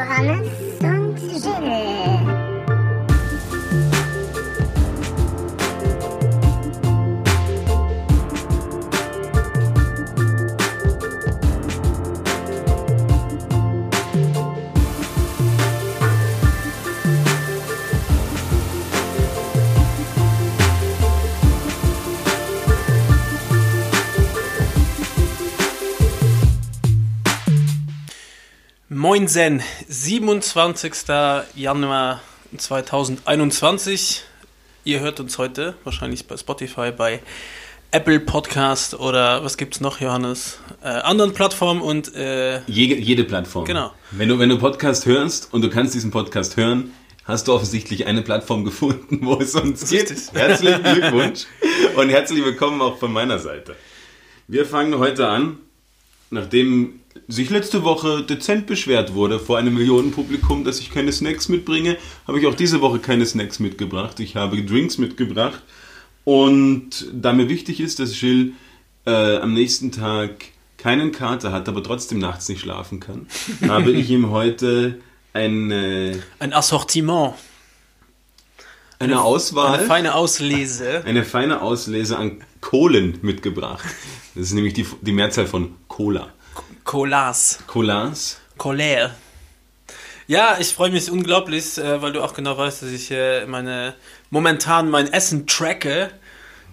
Johannes Moinsen, 27. Januar 2021. Ihr hört uns heute wahrscheinlich bei Spotify, bei Apple Podcast oder was gibt's noch, Johannes? Äh, anderen Plattformen und äh, Jede, jede Plattform. Genau. Wenn du, wenn du Podcast hörst und du kannst diesen Podcast hören, hast du offensichtlich eine Plattform gefunden, wo es uns geht. Herzlichen Glückwunsch und herzlich willkommen auch von meiner Seite. Wir fangen heute an, nachdem sich letzte Woche dezent beschwert wurde vor einem Millionenpublikum, dass ich keine Snacks mitbringe, habe ich auch diese Woche keine Snacks mitgebracht. Ich habe Drinks mitgebracht und da mir wichtig ist, dass Jill äh, am nächsten Tag keinen Kater hat, aber trotzdem nachts nicht schlafen kann, habe ich ihm heute eine, ein Assortiment, eine Auswahl, eine feine Auslese. eine feine Auslese an Kohlen mitgebracht. Das ist nämlich die, die Mehrzahl von Cola. Colas. Colas. Colère. Ja, ich freue mich unglaublich, äh, weil du auch genau weißt, dass ich meine momentan mein Essen tracke.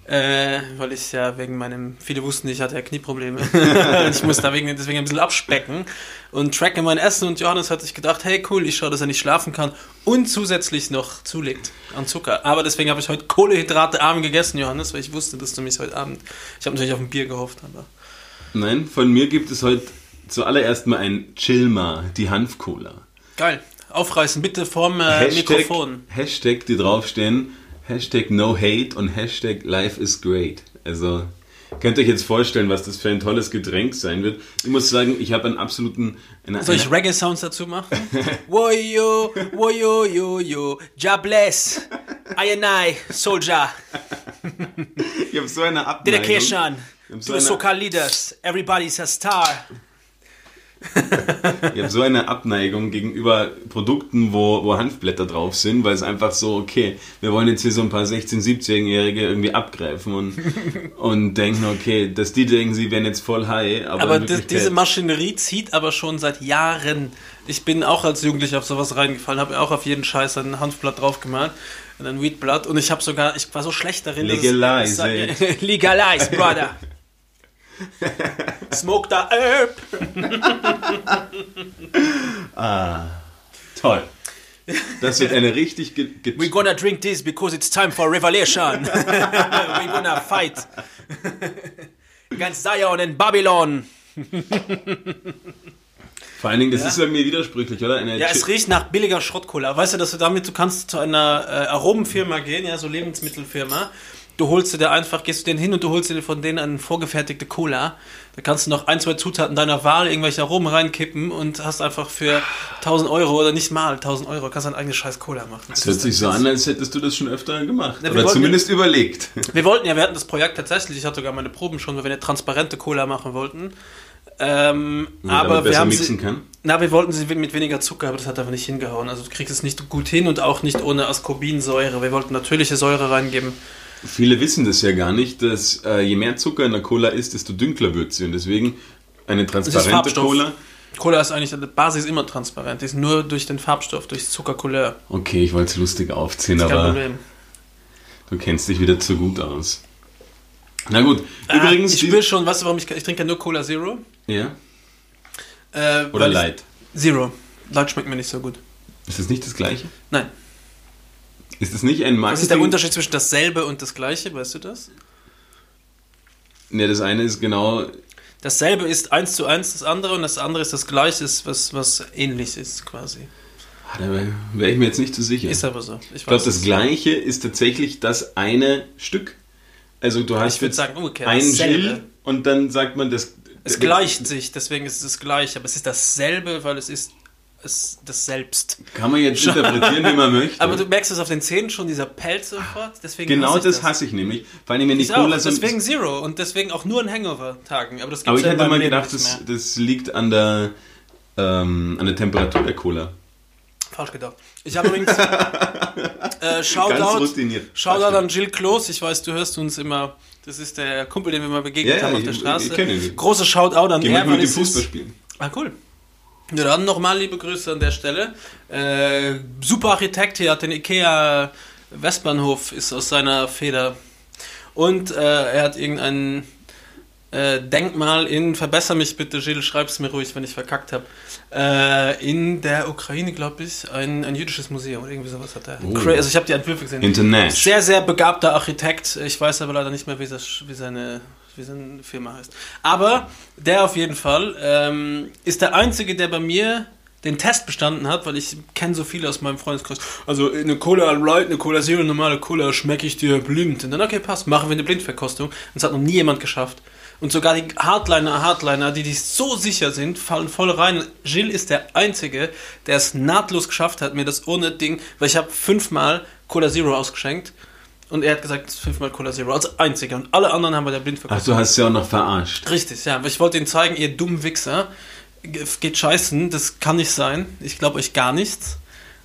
Äh, weil ich ja wegen meinem, viele wussten, ich hatte ja Knieprobleme. ich muss da wegen, deswegen ein bisschen abspecken und tracke mein Essen. Und Johannes hat sich gedacht, hey cool, ich schaue, dass er nicht schlafen kann und zusätzlich noch zulegt an Zucker. Aber deswegen habe ich heute Kohlehydrate arm gegessen, Johannes, weil ich wusste, dass du mich heute Abend, ich habe natürlich auf ein Bier gehofft, aber Nein, von mir gibt es heute zuallererst mal ein Chilma, die Hanfcola. geil. Aufreißen, bitte vorm äh, Hashtag, Mikrofon. Hashtag, die draufstehen, Hashtag no hate und Hashtag life is great. Also könnt ihr euch jetzt vorstellen, was das für ein tolles Getränk sein wird. Ich muss sagen, ich habe einen absoluten... Eine, Soll ich Reggae-Sounds dazu machen? Woyo, woyo, yo, yo, Ja bless, I and I, Soldier, ich habe so eine Abneigung. dedication to so eine, Soca leaders, everybody's a star. Ich hab so eine Abneigung gegenüber Produkten, wo, wo Hanfblätter drauf sind, weil es einfach so, okay, wir wollen jetzt hier so ein paar 16-, 17-Jährige irgendwie abgreifen und, und denken, okay, dass die denken, sie wären jetzt voll high, aber, Aber Wirklichkeit- diese Maschinerie zieht aber schon seit Jahren. Ich bin auch als Jugendlicher auf sowas reingefallen, habe auch auf jeden Scheiß ein Hanfblatt draufgemalt und ein Weedblatt und ich habe sogar, ich war so schlecht darin. dass es- Legalize es- Legalize, brother. Smoke the herb. Toll. Das wird eine richtig ge We're gonna drink this because it's time for revelation. We're gonna fight. Against Zion and Babylon. Vor allen Dingen, das ist irgendwie widersprüchlich, oder? Eine Ja, Chi- es riecht nach billiger Schrottcola. Weißt du, dass du damit, du kannst zu einer äh, Aromenfirma gehen, ja, so Lebensmittelfirma. Du holst dir einfach, gehst du denen hin und du holst dir von denen eine vorgefertigte Cola. Da kannst du noch ein, zwei Zutaten deiner Wahl, irgendwelche Aromen reinkippen und hast einfach für 1000 Euro oder nicht mal 1000 Euro, kannst dein eigenes scheiß Cola machen. Das hört sich so an, als hättest du das schon öfter gemacht. Ja, oder wollten- zumindest überlegt. Wir wollten ja, wir hatten das Projekt tatsächlich, ich hatte sogar meine Proben schon, weil wir eine transparente Cola machen wollten. Ähm, aber damit wir haben sie, kann. Na, wir wollten sie mit weniger Zucker, aber das hat einfach nicht hingehauen. Also du kriegst es nicht gut hin und auch nicht ohne Ascorbinsäure. Wir wollten natürliche Säure reingeben. Viele wissen das ja gar nicht, dass äh, je mehr Zucker in der Cola ist, desto dünkler wird sie. Und deswegen eine transparente. Cola. Cola ist eigentlich, die Basis ist immer transparent. Die ist nur durch den Farbstoff, durch Zuckercouleur. Okay, ich wollte es lustig aufziehen, Kein aber Problem. du kennst dich wieder zu gut aus. Na gut, Ah, übrigens. ich spüre schon, weißt du, warum ich, ich trinke ja nur Cola Zero. ja? Äh, Oder ich- Light. Zero. Light schmeckt mir nicht so gut. Ist das nicht das Gleiche? Nein. Ist das nicht ein Marketing? Was ist der Unterschied zwischen dasselbe und das gleiche, weißt du das? Ne, das eine ist genau. Dasselbe ist eins zu eins das andere und das andere ist das gleiche, was, was ähnlich ist quasi. Ah, Da wäre ich mir jetzt nicht zu sicher. Ist aber so. Ich ich glaube, das es. Gleiche ist tatsächlich das eine Stück. Also du hast jetzt sagen ein. Gil und dann sagt man das. Es gleicht sich, deswegen ist es das gleiche, aber es ist dasselbe, weil es ist es das Selbst. Kann man jetzt interpretieren, wie man möchte. Aber du merkst es auf den Zähnen schon, dieser Pelz sofort. Deswegen genau ich das hasse ich nämlich. Vor allem, wenn Ich Cola so. deswegen Zero und deswegen auch nur ein Hangover-Tagen. Aber das Aber gibt's ich ja hätte in mal gedacht, das, das liegt an der, ähm, an der Temperatur der Cola. Falsch gedacht. Ich habe übrigens äh, Shoutout. Shoutout an Jill Klos. Ich weiß, du hörst uns immer. Das ist der Kumpel, den wir mal begegnet Ja, ja, haben auf ich- der ich Straße. kenn ihn. Große Shoutout an Gehen er, mit dem Fußball ist- spielen. Ah, cool. Ja, dann nochmal liebe Grüße an der Stelle. Äh, super Architekt hier hat den IKEA Westbahnhof, ist aus seiner Feder. Und äh, er hat irgendein äh, Denkmal in, verbessere mich bitte, Gilles, schreib's mir ruhig, wenn ich verkackt habe. Äh, in der Ukraine, glaube ich, ein, ein jüdisches Museum oder irgendwie sowas hat er. Oh. Also ich habe die Entwürfe gesehen. International. Sehr, sehr begabter Architekt. Ich weiß aber leider nicht mehr, wie, das, wie, seine, wie seine Firma heißt. Aber der auf jeden Fall ähm, ist der Einzige, der bei mir den Test bestanden hat, weil ich kenne so viele aus meinem Freundeskreis. Also eine Cola Light, eine Cola Zero, normale Cola schmecke ich dir blind. Und dann, okay, passt, machen wir eine Blindverkostung. Und es hat noch nie jemand geschafft. Und sogar die Hardliner, Hardliner, die, die so sicher sind, fallen voll rein. Gilles ist der Einzige, der es nahtlos geschafft hat, mir das ohne Ding, weil ich habe fünfmal Cola Zero ausgeschenkt und er hat gesagt, fünfmal Cola Zero als Einziger. Und alle anderen haben bei der Ach, Blindverkostung. du hast ja auch noch verarscht. Richtig, ja. Ich wollte ihnen zeigen, ihr dummen Wichser, ge- geht scheißen, das kann nicht sein. Ich glaube euch gar nichts.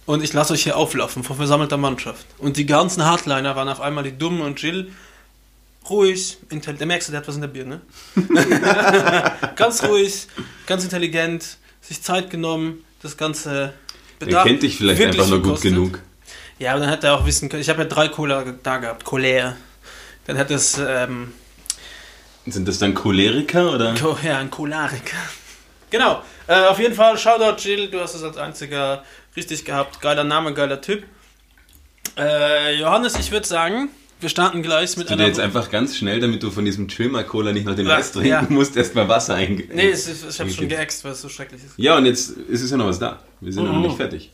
Und ich lasse euch hier auflaufen vor versammelter Mannschaft. Und die ganzen Hardliner waren auf einmal die Dummen und Jill ruhig, intelligent. Da merkst du, der hat was in der Birne. ganz ruhig, ganz intelligent, sich Zeit genommen, das Ganze Er kennt dich vielleicht einfach nur gut genug. Ja, aber dann hätte er auch wissen können. Ich habe ja drei Cola da gehabt, Colère. Dann hätte es, ähm, Sind das dann Choleriker oder? Co ja, ein Choleriker. Genau. Äh, auf jeden Fall, Shoutout Jill, du hast es als einziger richtig gehabt. Geiler Name, geiler Typ. Äh, Johannes, ich würde sagen, wir starten gleich mit Du dir jetzt einfach ganz schnell, damit du von diesem Trimmer Cola nicht noch den Rest trinken ja. musst, erstmal Wasser eingehen. Nee, es ist, ich habe schon geäxt, weil es so schrecklich ist. Ja, und jetzt ist es ja noch was da. Wir sind noch Mhm. nicht fertig.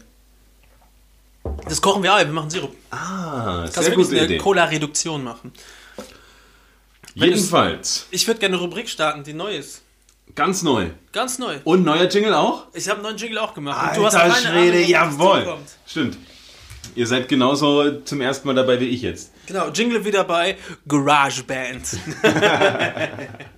Das kochen wir auch, wir machen Sirup. Ah, Kannst du sehr wirklich gute eine Idee. Cola-Reduktion machen. wenn Jedenfalls, Ich würde gerne eine Rubrik starten, die neu ist. ganz neu. Ganz neu. Und neuer Jingle auch? Ich habe einen neuen Jingle auch gemacht. und Alter du hast keine Schwede, Ahnung, jawohl. zukommt. Stimmt. Ihr seid genauso zum ersten Mal dabei wie ich jetzt. Genau, Jingle wieder bei GarageBand.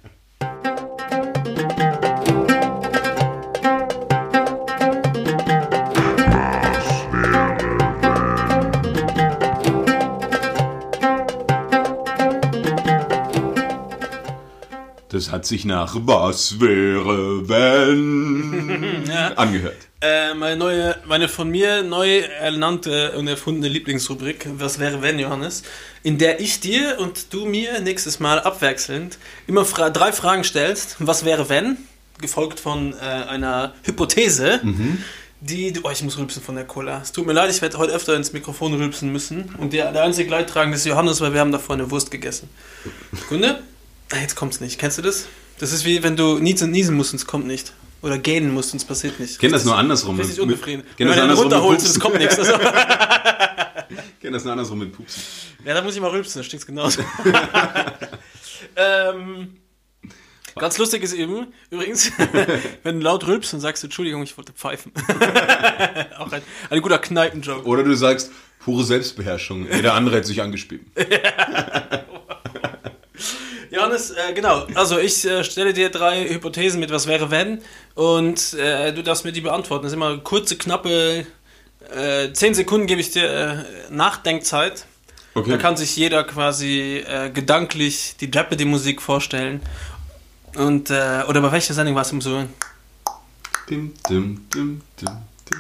Das hat sich nach Was wäre wenn angehört. Äh, meine neue, meine von mir neu ernannte und erfundene Lieblingsrubrik, was wäre wenn, Johannes, in der ich dir und du mir nächstes Mal abwechselnd immer fra drei Fragen stellst, was wäre wenn, gefolgt von äh, einer Hypothese, die, du- oh, ich muss rülpsen von der Cola. Es tut mir leid, ich werde heute öfter ins Mikrofon rülpsen müssen und der, der einzige Leidtragende ist Johannes, weil wir haben davor eine Wurst gegessen. Kunde? Ah, Jetzt kommt's nicht. Kennst du das? Das ist wie wenn du niesen, niesen musst und es kommt nicht. Oder gähnen musst und es passiert nicht. Ich kenne das nur andersrum. Richtig. Kenn Wenn das du mit runterholst und es kommt nichts. Also, Ich kenne das nur andersrum mit Pupsen. ja, da muss ich mal rülpsen, da stinkt's genauso. ähm, ganz lustig ist eben, übrigens, wenn du laut rülpst und sagst, Entschuldigung, ich wollte pfeifen. Auch ein, ein guter Kneipenjoke. Oder du sagst, pure Selbstbeherrschung. Jeder andere hat sich angespielt. Johannes, äh, genau. Also ich äh, stelle dir drei Hypothesen mit, was wäre wenn, und äh, du darfst mir die beantworten. Das sind immer kurze, knappe, äh, zehn Sekunden gebe ich dir äh, Nachdenkzeit. Okay. Da kann sich jeder quasi äh, gedanklich die Jeopardy-Musik vorstellen. Und, äh, oder bei welcher Sendung war es immer so, Dim, dim, dim, dim, dim.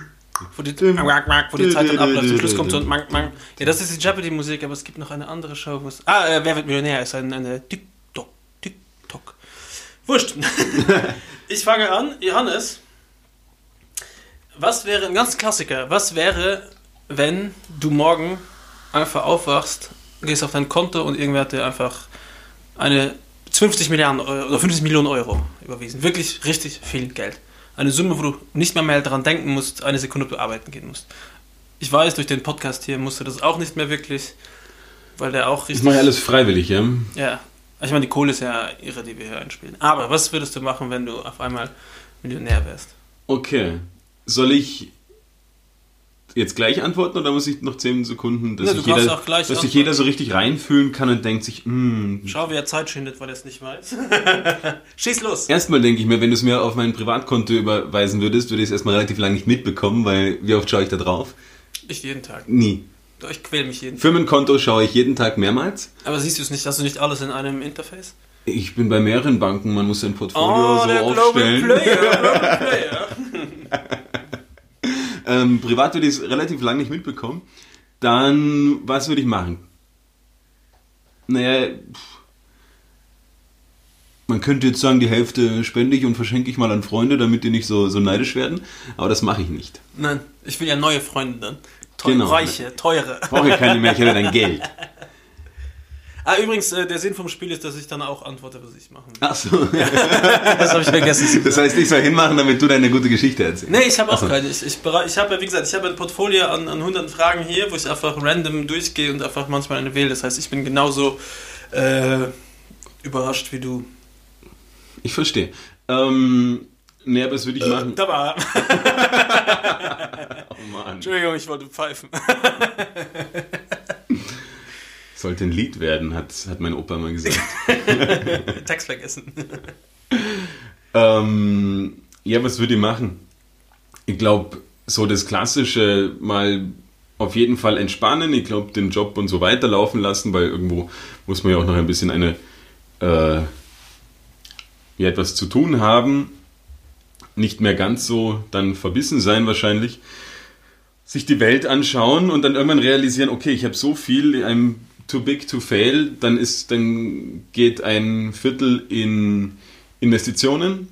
wo die, wo die Zeit dann abläuft, zum Schluss kommt so ein Mang, Mang. Ja, das ist die Jeopardy-Musik, aber es gibt noch eine andere Show, wo es. Ah, äh, Wer wird Millionär ist ein, eine TikTok. Wurscht. ich fange an. Johannes, was wäre, ein ganz Klassiker, was wäre, wenn du morgen einfach aufwachst, gehst auf dein Konto und irgendwer hat dir einfach eine 50 Milliarden Euro, oder 50 Millionen Euro überwiesen. Wirklich richtig viel Geld. Eine Summe, wo du nicht mehr, mehr daran denken musst, eine Sekunde, ob du arbeiten gehen musst. Ich weiß, durch den Podcast hier musst du das auch nicht mehr wirklich, weil der auch Ich richtig. mache alles freiwillig, ja? Ja. Ich meine, die Kohle ist ja irre, die wir hier einspielen. Aber was würdest du machen, wenn du auf einmal Millionär wärst? Okay. Soll ich jetzt gleich antworten oder muss ich noch 10 Sekunden, dass, sich, jeder, auch gleich dass sich jeder so richtig reinfühlen kann und denkt sich, "Mm, Schau, wie er Zeit schindet, weil er es nicht weiß. Schieß los. Erstmal denke ich mir, wenn du es mir auf mein Privatkonto überweisen würdest, würde ich es erstmal relativ lange nicht mitbekommen, weil wie oft schaue ich da drauf? Ich jeden Tag. Nie. Ich quäl mich jeden Tag. Firmenkonto schaue ich jeden Tag mehrmals. Aber siehst du es nicht? Hast du nicht alles in einem Interface? Ich bin bei mehreren Banken, man muss sein Portfolio so Oh, der Global aufstellen. Player. Global Player. Ähm, privat würde ich es relativ lange nicht mitbekommen. Dann, was würde ich machen? Naja, pff. man könnte jetzt sagen, die Hälfte spende ich und verschenke ich mal an Freunde, damit die nicht so, so neidisch werden. Aber das mache ich nicht. Nein, ich will ja neue Freunde dann. Teu Genau. Reiche, teure. Brauche ich keine mehr, ich habe dein Geld. Ah, übrigens, äh, der Sinn vom Spiel ist, dass ich dann auch antworte, was ich machen will. Ach so. Das habe ich vergessen. Das heißt, ich soll hinmachen, damit du deine gute Geschichte erzählst. Nee, ich habe auch so. keine. Ich, ich, ich habe, wie gesagt, ich habe ein Portfolio an, an hunderten Fragen hier, wo ich einfach random durchgehe und einfach manchmal eine wähle. Das heißt, ich bin genauso äh, überrascht wie du. Ich verstehe. Ähm, nee, aber das würde ich machen. Da war. Oh Mann. Entschuldigung, ich wollte pfeifen. Sollte ein Lied werden, hat, hat mein Opa mal gesagt. Text vergessen. Ähm, ja, was würde ich machen? Ich glaube, so das Klassische mal auf jeden Fall entspannen. Ich glaube, den Job und so weiterlaufen lassen, weil irgendwo muss man ja auch noch ein bisschen eine äh, ja, etwas zu tun haben. Nicht mehr ganz so dann verbissen sein wahrscheinlich. Sich die Welt anschauen und dann irgendwann realisieren, okay, ich habe so viel, I'm too big to fail, dann ist, dann geht ein Viertel in Investitionen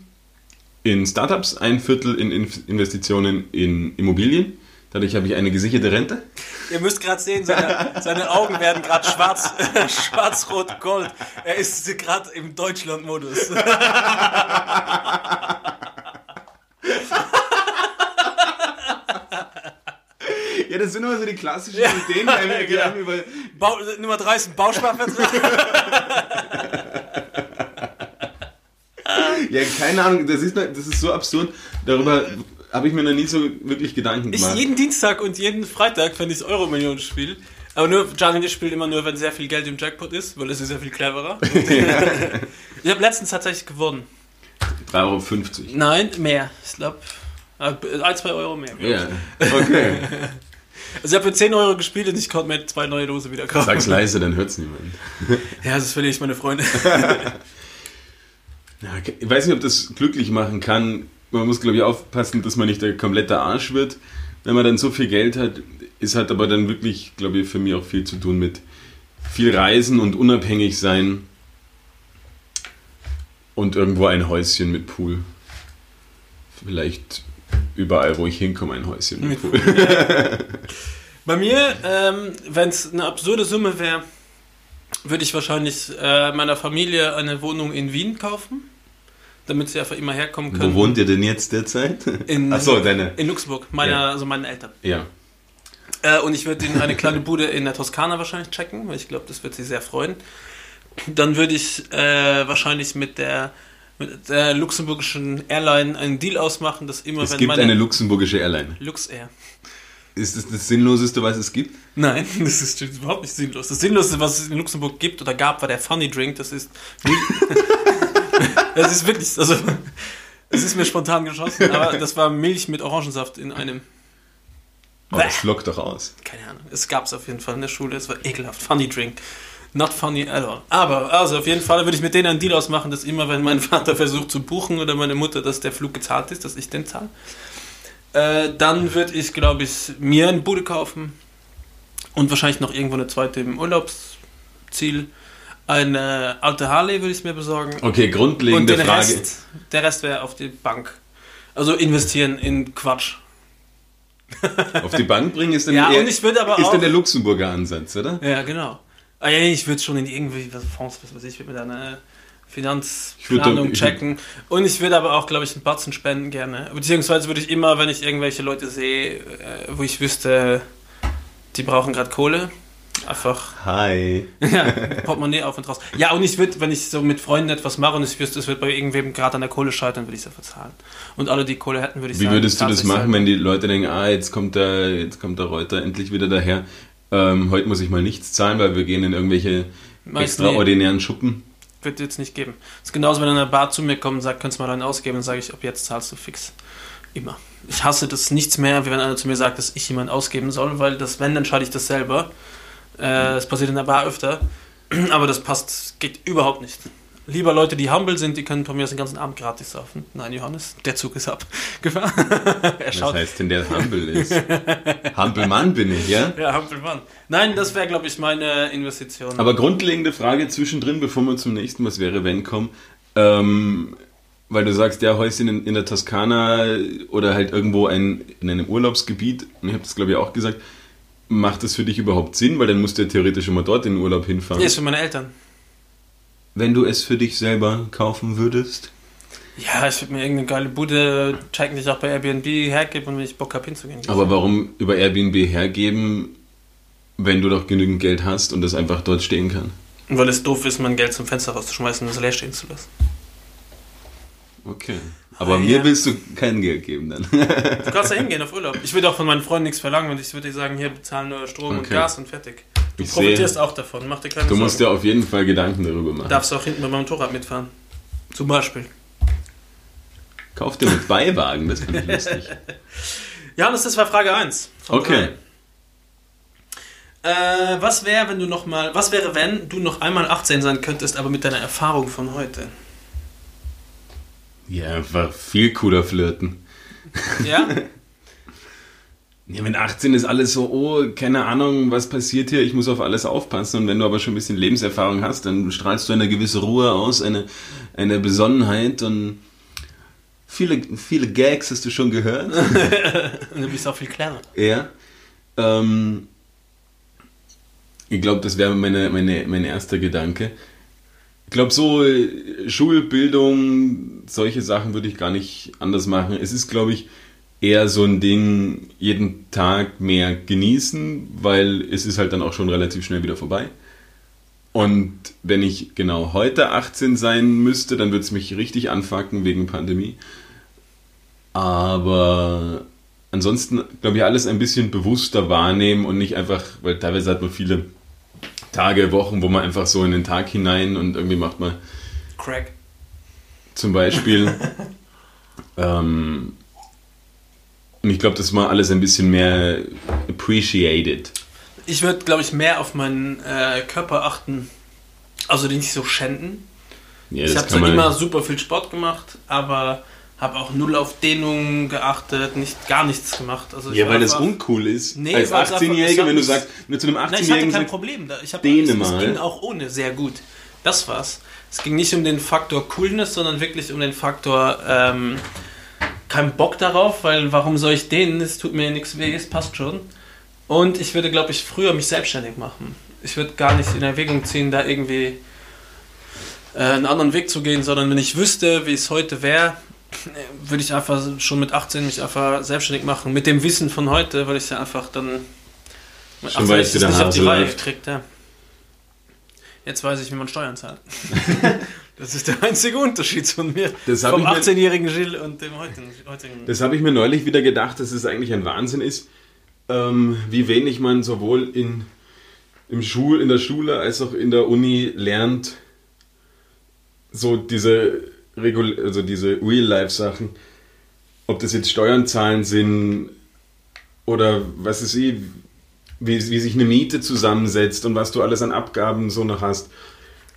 in Startups, ein Viertel in Investitionen in Immobilien. Dadurch habe ich eine gesicherte Rente. Ihr müsst gerade sehen, seine, seine Augen werden gerade schwarz, schwarz-rot-gold. Er ist gerade im Deutschland-Modus. Ja, das sind immer so die klassischen Ideen, die einem, die genau. einem über, Bau, Nummer 3 ist ein Bausparvertrag. Ja, keine Ahnung, das ist, das ist so absurd. Darüber habe ich mir noch nie so wirklich Gedanken Ich gemacht. jeden Dienstag und jeden Freitag, wenn ich das Euro-Millionen-Spiel. Aber nur, Gianni das spielt immer nur, wenn sehr viel Geld im Jackpot ist, weil es ist sehr viel cleverer. ich habe letztens tatsächlich gewonnen. 3,50 Euro. Nein, mehr. Ich glaube, ein, zwei Euro mehr. Ja, okay. Also ich habe für 10 Euro gespielt und ich konnte mir zwei neue Dose wieder kaufen. Sag's leise, dann hört's niemand. Ja, das verliere ich meine Freunde. Ja, ich weiß nicht, ob das glücklich machen kann. Man muss, glaube ich, aufpassen, dass man nicht der komplette Arsch wird. Wenn man dann so viel Geld hat, ist hat aber dann wirklich, glaube ich, für mich auch viel zu tun mit viel Reisen und unabhängig sein und irgendwo ein Häuschen mit Pool. Vielleicht überall, wo ich hinkomme, ein Häuschen mit Pool. Bei mir, ähm, wenn es eine absurde Summe wäre, würde ich wahrscheinlich äh, meiner Familie eine Wohnung in Wien kaufen, damit sie einfach immer herkommen können. Wo wohnt ihr denn jetzt derzeit? In, Achso, deine. in Luxemburg, meine, Ja. also meine Eltern. Ja. Äh, und ich würde ihnen eine kleine Bude in der Toskana wahrscheinlich checken, weil ich glaube, das wird sie sehr freuen. Dann würde ich äh, wahrscheinlich mit der, mit der luxemburgischen Airline einen Deal ausmachen, dass immer Es wenn gibt eine luxemburgische Airline. Luxair. Ist das das Sinnloseste, was es gibt? Nein, das ist überhaupt nicht sinnlos. Das Sinnloseste, was es in Luxemburg gibt oder gab, war der Funny Drink. Das ist. das ist wirklich. Also, das ist mir spontan geschossen, aber das war Milch mit Orangensaft in einem. Aber das flockt doch aus. Keine Ahnung. Es gab es auf jeden Fall in der Schule. Es war ekelhaft. Funny Drink. Not funny at all. Aber, also auf jeden Fall würde ich mit denen einen Deal ausmachen, dass immer, wenn mein Vater versucht zu buchen oder meine Mutter, dass der Flug gezahlt ist, dass ich den zahle. Äh, dann würde ich, glaube ich, mir eine Bude kaufen und wahrscheinlich noch irgendwo eine zweite im Urlaubsziel. Eine alte Harley würde ich mir besorgen. Okay, Und grundlegende den Frage. Rest, der Rest wäre auf die Bank. Also investieren in Quatsch. Auf die Bank bringen ist dann, Ja, eher, und ist dann der Luxemburger Ansatz, oder? Ja, genau. Ah, ja, ich würde schon in irgendwie was Fonds, was weiß ich, würde Finanzplanung Ich würd- ich würd- checken. Und ich würde aber auch, glaube ich, einen Batzen spenden gerne. Beziehungsweise würde ich immer, wenn ich irgendwelche Leute sehe, äh, wo ich wüsste, die brauchen gerade Kohle. Einfach Hi. ja, Portemonnaie auf und raus. Ja, und ich würde, wenn ich so mit Freunden etwas mache und ich wüsste, es wird bei irgendwem gerade an der Kohle scheitern, würde ich es einfach zahlen. Und alle, die Kohle hätten, würde ich Wie sagen, würdest du das machen, selber. wenn die Leute denken, ah, jetzt kommt der, jetzt kommt der Reuter endlich wieder daher. Ähm, heute muss ich mal nichts zahlen, weil wir gehen in irgendwelche Meist extraordinären Schuppen. Wird jetzt nicht geben. Das ist genauso, wenn einer Bar zu mir kommt und sagt, könntest du mal einen ausgeben, dann sage ich, ab jetzt zahlst du fix. Immer. Ich hasse das nichts mehr, wie wenn einer zu mir sagt, dass ich jemand ausgeben soll, weil das, wenn, dann entscheide ich das selber. Äh, das passiert in der Bar öfter. Aber das passt, geht überhaupt nicht. Lieber Leute, die humble sind, die können von mir aus den ganzen Abend gratis saufen. Nein, Johannes, der Zug ist ab. Gefahren. er Was schaut. heißt denn, der humble ist? humble Mann bin ich, ja? Ja, humble Mann. Nein, das wäre, glaube ich, meine Investition. Aber grundlegende Frage zwischendrin, bevor wir zum nächsten Was wäre, wenn kommen. Ähm, weil du sagst, ja, Häuschen in, in der Toskana oder halt irgendwo ein, in einem Urlaubsgebiet, und ich habe das glaube ich auch gesagt, macht das für dich überhaupt Sinn? Weil dann musst du ja theoretisch immer dort in den Urlaub hinfahren. nee, ist für meine Eltern. Wenn du es für dich selber kaufen würdest? Ja, ich würde mir irgendeine geile Bude checken, die ich auch bei Airbnb hergebe und wenn ich Bock habe hinzugehen. Aber warum über Airbnb hergeben, wenn du doch genügend Geld hast und das einfach dort stehen kann? Und weil es doof ist, mein Geld zum Fenster rauszuschmeißen und es leer stehen zu lassen. Okay. Aber Ah, mir ja. willst du kein Geld geben dann. Du kannst da hingehen auf Urlaub. Ich würde auch von meinen Freunden nichts verlangen und ich würde dir sagen, hier bezahlen nur Strom und Okay. Gas und fertig. Du Ich profitierst sehe, auch davon, mach dir keine du Sorgen. musst dir auf jeden Fall Gedanken darüber machen. Darfst auch hinten bei meinem Motorrad mitfahren. Zum Beispiel. Kauf dir mit Beiwagen, das finde ich lustig. Johannes, das war Frage 1. Okay. Äh, was wäre, wenn du noch mal, was wäre, wenn du noch einmal 18 sein könntest, aber mit deiner Erfahrung von heute? Ja, einfach viel cooler flirten. Ja? Ja, mit 18 ist alles so, oh, keine Ahnung, was passiert hier, ich muss auf alles aufpassen. Und wenn du aber schon ein bisschen Lebenserfahrung hast, dann strahlst du eine gewisse Ruhe aus, eine, eine Besonnenheit und viele, viele Gags hast du schon gehört. und du bist auch viel kleiner. Ja. Ähm, ich glaube, das wäre meine, meine, mein erster Gedanke. Ich glaube, so äh, Schulbildung, solche Sachen würde ich gar nicht anders machen. Es ist, glaube ich, eher so ein Ding, jeden Tag mehr genießen, weil es ist halt dann auch schon relativ schnell wieder vorbei. Und wenn ich genau heute 18 sein müsste, dann würde es mich richtig anfacken wegen Pandemie. Aber ansonsten, glaube ich, alles ein bisschen bewusster wahrnehmen und nicht einfach, weil teilweise hat man viele Tage, Wochen, wo man einfach so in den Tag hinein und irgendwie macht man Crack. zum Beispiel. ähm, und ich glaube, das mal alles ein bisschen mehr appreciated. Ich würde, glaube ich, mehr auf meinen äh, Körper achten. Also den nicht so schänden. Ja, ich das habe zwar man. immer super viel Sport gemacht, aber habe auch null auf Dehnung geachtet, nicht gar nichts gemacht. Also ja, war weil das uncool ist. Nee, Als weil es einfach- 18-Jähriger, es hat wenn du sagst, wenn du zu einem Nein, ich hatte 18-Jährigen kein Problem. Ich hab, Dehne es, es mal. ging auch ohne sehr gut. Das war's. Es ging nicht um den Faktor Coolness, sondern wirklich um den Faktor ähm, kein Bock darauf, weil warum soll ich dehnen? Es tut mir nichts weh, es passt schon. Und ich würde, glaube ich, früher mich selbstständig machen. Ich würde gar nicht in Erwägung ziehen, da irgendwie äh, einen anderen Weg zu gehen, sondern wenn ich wüsste, wie es heute wäre, würde ich einfach schon mit 18 mich einfach selbstständig machen. Mit dem Wissen von heute, weil ich ja einfach dann mit Schon 18 weißt, wie das der nicht auf die Reihe läuft. kriegt, ja. Jetzt weiß ich, wie man Steuern zahlt. das ist der einzige Unterschied von mir. Das vom ich mir- 18-jährigen Gilles und dem heutigen. heutigen Das habe ich mir neulich wieder gedacht, dass es eigentlich ein Wahnsinn ist, ähm, wie wenig man sowohl in, im Schul, in der Schule als auch in der Uni lernt, so diese, Regul also diese Real-Life-Sachen. Ob das jetzt Steuern zahlen sind oder was ist ich, wie, wie sich eine Miete zusammensetzt und was du alles an Abgaben so noch hast.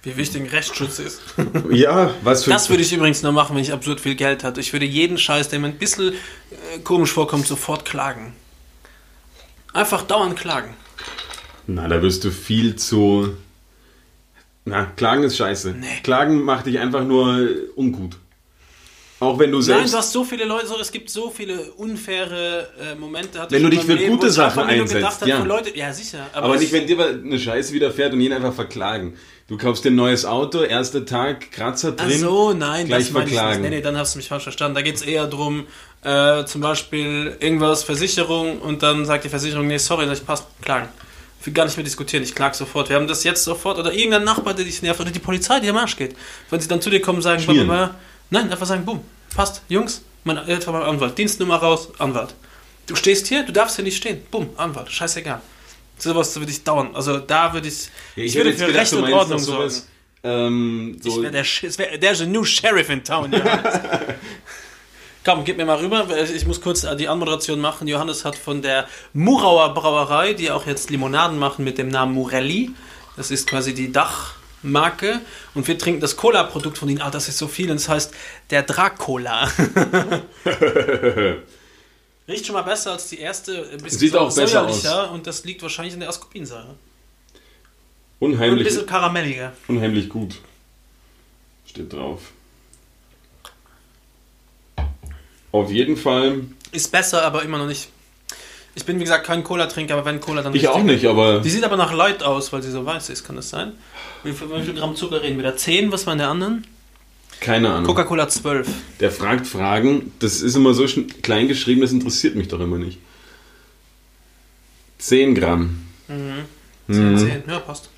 Wie wichtig ein Rechtsschutz ist. Ja, was für Das würde ich übrigens nur machen, wenn ich absurd viel Geld hatte. Ich würde jeden Scheiß, der mir ein bisschen äh, komisch vorkommt, sofort klagen. Einfach dauernd klagen. Na, da wirst du viel zu. Na, Klagen ist scheiße. Nee. Klagen macht dich einfach nur ungut. Auch wenn du Nein, selbst. du hast so viele Leute, so, es gibt so viele unfaire äh, Momente. Wenn ich du dich für Leben, gute ich Sachen einsetzt, habe, ja. Leute, ja sicher. aber es- nicht, wenn dir eine Scheiße widerfährt und jeden einfach verklagen. Du kaufst dir ein neues Auto, erster Tag, Kratzer Ach drin. so, nein, gleich das meine ich verklagen. nicht. Nee, nee, dann hast du mich falsch verstanden. Da geht es eher darum, äh, zum Beispiel irgendwas, Versicherung, und dann sagt die Versicherung, nee, sorry, das passt, klagen. Ich will gar nicht mehr diskutieren, ich klag sofort. Wir haben das jetzt sofort. Oder irgendein Nachbar, der dich nervt. Oder die Polizei, die am Arsch geht. Wenn sie dann zu dir kommen und sagen, Schmieren. blablabla. Nein, einfach sagen, bumm, passt, Jungs, mein, einfach mal Anwalt. Dienstnummer raus, Anwalt. Du stehst hier, du darfst hier nicht stehen. Bumm, Anwalt, scheißegal. Sowas würde ich dauern. Also da würde ich. ich würde für Recht und Ordnung sorgen. ähm, so, Ich wär der, wär, ist a new Sheriff in town. Johannes. Komm, gib mir mal rüber. Ich muss kurz die Anmoderation machen. Johannes hat von der Murauer Brauerei, die auch jetzt Limonaden machen mit dem Namen Murelli. Das ist quasi die Dachmarke. Und wir trinken das Cola-Produkt von ihnen. Ah, das ist so viel. Und es heißt der Dracola. Riecht schon mal besser als die erste. Ein bisschen Sieht auch besser säuerlicher Und das liegt wahrscheinlich in der Ascorbinsäure. Und ein unheimlich, bisschen karamelliger. unheimlich gut. Steht drauf. Auf jeden Fall. Ist besser, aber immer noch nicht. Ich bin, wie gesagt, kein Cola-Trinker, aber wenn Cola, dann Ich richtig. auch nicht, aber Die sieht aber nach Light aus, weil sie so weiß ist, kann das sein? Wie viel, wie viel Gramm Zucker reden wir da? 10? Was waren der anderen? keine Ahnung. Coca-Cola 12. Der fragt Fragen. Das ist immer so klein geschrieben, das interessiert mich doch immer nicht. 10 Gramm. 10, Mhm. 10. Ja, passt.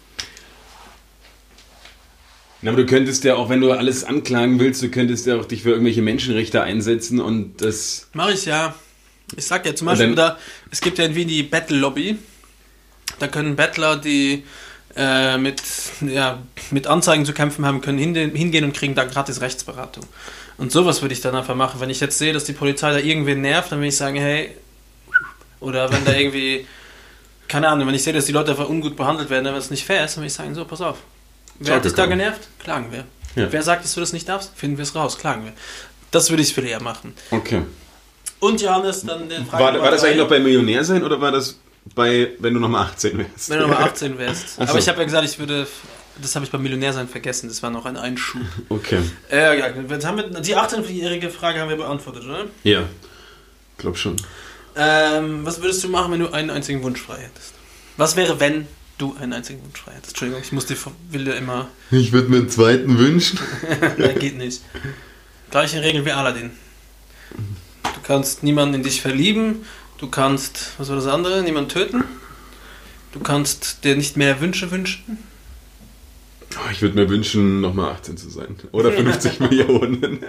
Na, aber du könntest ja auch, wenn du alles anklagen willst, du könntest ja auch dich für irgendwelche Menschenrechte einsetzen und das. Mach ich ja. Ich sag ja zum Beispiel, da, es gibt ja in Wien die Battle Lobby. Da können Bettler, die äh, mit, ja, mit Anzeigen zu kämpfen haben, können hingehen, und kriegen da gratis Rechtsberatung. Und sowas würde ich dann einfach machen. Wenn ich jetzt sehe, dass die Polizei da irgendwen nervt, dann würde ich sagen, hey, oder wenn da irgendwie, keine Ahnung, wenn ich sehe, dass die Leute einfach ungut behandelt werden, wenn es nicht fair ist, dann würde ich sagen, so, pass auf. Wer hat dich da genervt? Klagen wir. Ja. Wer sagt, dass du das nicht darfst? Finden wir es raus, klagen wir. Das würde ich viel eher machen. Okay. Und Johannes, dann den Frage War, war das eigentlich noch bei Millionär sein oder war das bei, wenn du nochmal 18 wärst? Wenn du Nummer 18 wärst. So. Aber ich habe ja gesagt, ich würde. Das habe ich beim Millionärsein vergessen. Das war noch ein Einschub. Okay. äh, ja, haben wir, die 18-jährige Frage haben wir beantwortet, oder? Ja. Glaub schon. Ähm, was würdest du machen, wenn du einen einzigen Wunsch frei hättest? Was wäre, wenn du einen einzigen Wunsch frei hättest? Entschuldigung, ich muss dir, will dir immer. Ich würde mir einen zweiten wünschen. Nein, geht nicht. Gleiche Regel wie Aladdin. Du kannst niemanden in dich verlieben. Du kannst, was war das andere? Niemanden töten. Du kannst dir nicht mehr Wünsche wünschen. Oh, ich würde mir wünschen, nochmal 18 zu sein. Oder 50 Millionen.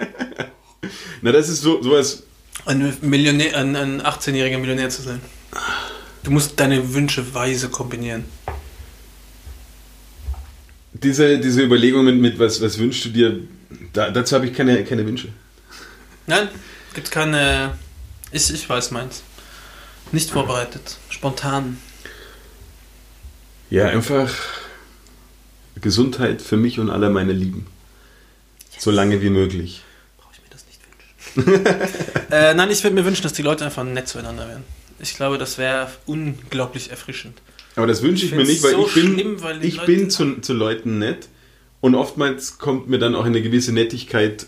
Na, das ist so sowas. Ein, Millionär, ein, ein 18-jähriger Millionär zu sein. Du musst deine Wünsche weise kombinieren. Diese, diese Überlegung mit, mit was, was wünschst du dir, da, dazu habe ich keine, keine Wünsche. Nein, gibt keine. Ich, ich weiß meins. Nicht vorbereitet. Spontan. Ja, einfach Gesundheit für mich und alle meine Lieben. So lange wie möglich. Brauche ich mir das nicht wünschen. äh, nein, ich würde mir wünschen, dass die Leute einfach nett zueinander wären. Ich glaube, das wäre unglaublich erfrischend. Aber das wünsche ich, Ich mir nicht, weil so ich bin, schlimm, weil ich Leute- bin zu, zu Leuten nett und oftmals kommt mir dann auch eine gewisse Nettigkeit,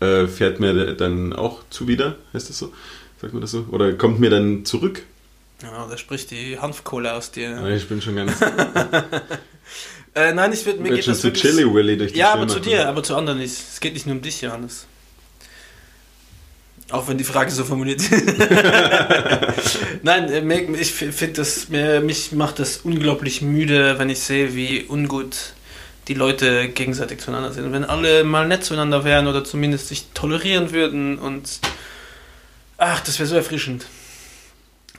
äh, fährt mir dann auch zuwider, heißt das so? Sagt man das so? Oder kommt mir dann zurück? Ja, da spricht die Hanfkohle aus dir. Ja, Ich bin schon ganz Äh, nein, ich würde mir geht schon das zu wirklich- Chili Willy durch die Ja, aber Filme. zu dir, aber zu anderen nicht. Es geht nicht nur um dich, Johannes. Auch wenn die Frage so formuliert ist. Nein, äh, ich finde das, mich macht das unglaublich müde, wenn ich sehe, wie ungut die Leute gegenseitig zueinander sind. Wenn alle mal nett zueinander wären oder zumindest sich tolerieren würden und ach, das wäre so erfrischend.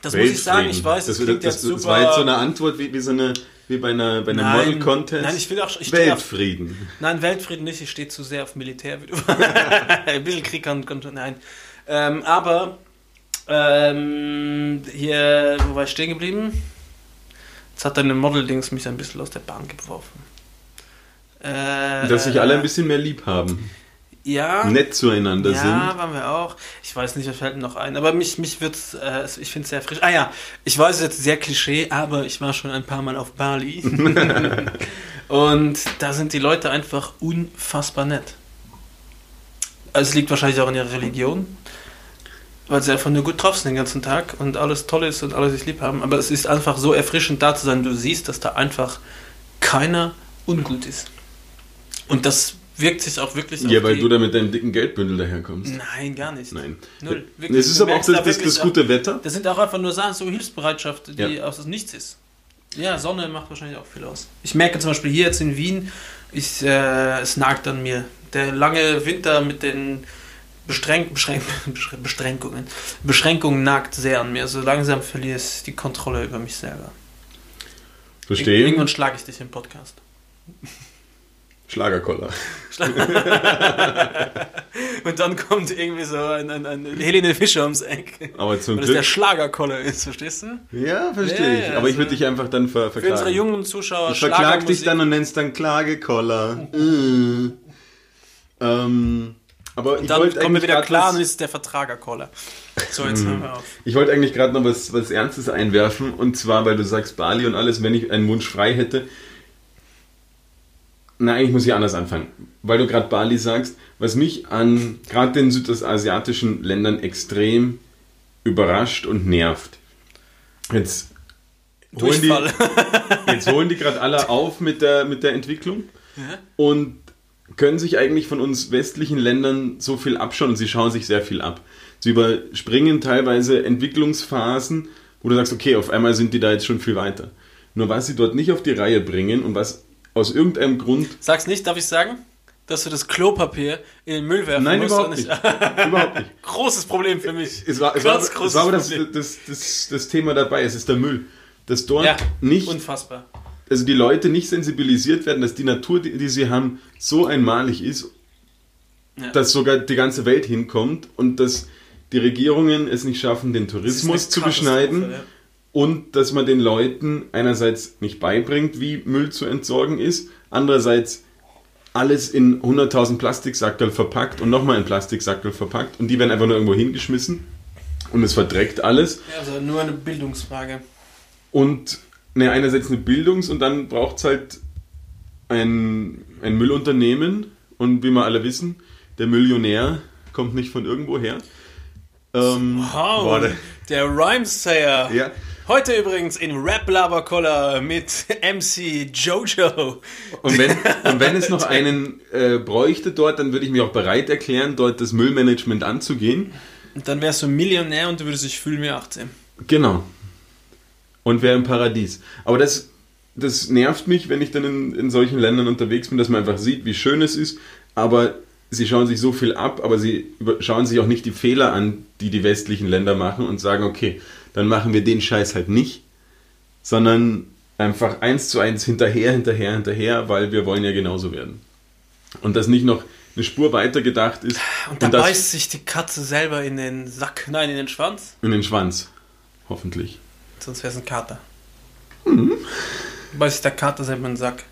Das muss ich sagen, ich weiß, das, das das, klingt das, jetzt das super. war jetzt so eine Antwort wie, wie, so eine, wie bei, einer, bei einem. Model-Contest. Nein, ich will auch- ich stehe auf- Weltfrieden. Nein, Weltfrieden nicht, ich stehe zu sehr auf Militär. Ein bisschen Krieg kann, kann nein. Ähm, aber ähm, hier, wo war ich stehen geblieben? Jetzt hat deine Model-Dings mich ein bisschen aus der Bahn geworfen. Äh, Dass sich alle ein bisschen mehr lieb haben. Ja, Nett zueinander ja, sind. waren wir auch. Ich weiß nicht, was fällt mir noch ein. Aber mich, mich wird's, äh, ich finde es sehr frisch. Ah ja, ich weiß es jetzt sehr Klischee, aber ich war schon ein paar Mal auf Bali. Und da sind die Leute einfach unfassbar nett. Also es liegt wahrscheinlich auch in ihrer Religion. Weil sie einfach nur gut drauf sind den ganzen Tag und alles toll ist und alle sich lieb haben. Aber es ist einfach so erfrischend da zu sein. Du siehst, dass da einfach keiner ungut ist. Und das wirkt sich auch wirklich Ja, weil du da mit deinem dicken Geldbündel daherkommst. Nein, gar nicht. Nein. Null. Es ist Du aber auch das, da das, wirklich das gute Wetter. Das sind auch einfach nur Sachen, so Hilfsbereitschaft, die Ja. aus Nichts ist. Ja, Sonne macht wahrscheinlich auch viel aus. Ich merke zum Beispiel hier jetzt in Wien, ich, äh, es nagt an mir. Der lange Winter mit den Bestreng Beschränk Beschränkungen, Beschränkungen nagt sehr an mir. So langsam verliere ich die Kontrolle über mich selber. Verstehe. Irgendwann schlage ich dich im Podcast. Schlagerkoller. Und dann kommt irgendwie so ein, ein, ein Helene Fischer ums Eck. Aber zum Weil das der Glück. Schlagerkoller ist, verstehst du? Ja, verstehe Ja, ich. Aber ich also würde dich einfach dann ver Für unsere verklagen. jungen Zuschauer Ich verklag dich dann und nennst dann Klagekoller. Äh. Ähm, aber ich Dann kommen wir wieder klar und ist der Vertragerkoller. So, jetzt hören wir auf. Ich wollte eigentlich gerade noch was, was Ernstes einwerfen und zwar, weil du sagst Bali und alles, wenn ich einen Wunsch frei hätte. Na, eigentlich muss ich anders anfangen. Weil du gerade Bali sagst, was mich an gerade den südostasiatischen Ländern extrem überrascht und nervt. Jetzt holen die, jetzt holen die gerade alle auf mit der, mit der Entwicklung und können sich eigentlich von uns westlichen Ländern so viel abschauen und sie schauen sich sehr viel ab. Sie überspringen teilweise Entwicklungsphasen, wo du sagst, okay, auf einmal sind die da jetzt schon viel weiter. Nur was sie dort nicht auf die Reihe bringen und was aus irgendeinem Grund. Sag's nicht, darf ich sagen? Dass du das Klopapier in den Müll werfen Nein, musst. überhaupt und nicht. überhaupt nicht. Großes Problem für mich. Es war, es war, es war aber das, das, das, das Thema dabei, es ist der Müll. Dass dort Ja, nicht unfassbar. also die Leute nicht sensibilisiert werden, dass die Natur, die, die sie haben, so einmalig ist, Ja. dass sogar die ganze Welt hinkommt und dass die Regierungen es nicht schaffen, den Tourismus zu beschneiden ja. Und dass man den Leuten einerseits nicht beibringt, wie Müll zu entsorgen ist, andererseits alles in 100.000 Plastiksackerl verpackt und nochmal in Plastiksackerl verpackt und die werden einfach nur irgendwo hingeschmissen und es verdreckt alles. Also nur eine Bildungsfrage. Und ne, einerseits eine Bildungs- und dann braucht es halt ein, ein Müllunternehmen. Und wie wir alle wissen, der Millionär kommt nicht von irgendwo her. Ähm, Wow, warte. der Rhymesayer. Ja. Heute übrigens in Rap Laber Collar mit MC Jojo. Und wenn, und wenn es noch einen äh, bräuchte dort, dann würde ich mich auch bereit erklären, dort das Müllmanagement anzugehen. Und dann wärst du Millionär und du würdest dich fühlen wie 18. Genau. Und wäre im Paradies. Aber das, das nervt mich, wenn ich dann in, in solchen Ländern unterwegs bin, dass man einfach sieht, wie schön es ist. Aber sie schauen sich so viel ab, aber sie schauen sich auch nicht die Fehler an, die die westlichen Länder machen und sagen, okay, dann machen wir den Scheiß halt nicht, sondern einfach eins zu eins hinterher, hinterher, hinterher, weil wir wollen ja genauso werden. Und das nicht noch eine Spur weiter gedacht ist Und da beißt sich die Katze selber in den Sack, nein, in den Schwanz. in den Schwanz. Hoffentlich. Sonst wäre es ein Kater. Beißt sich der Kater selber in den Sack.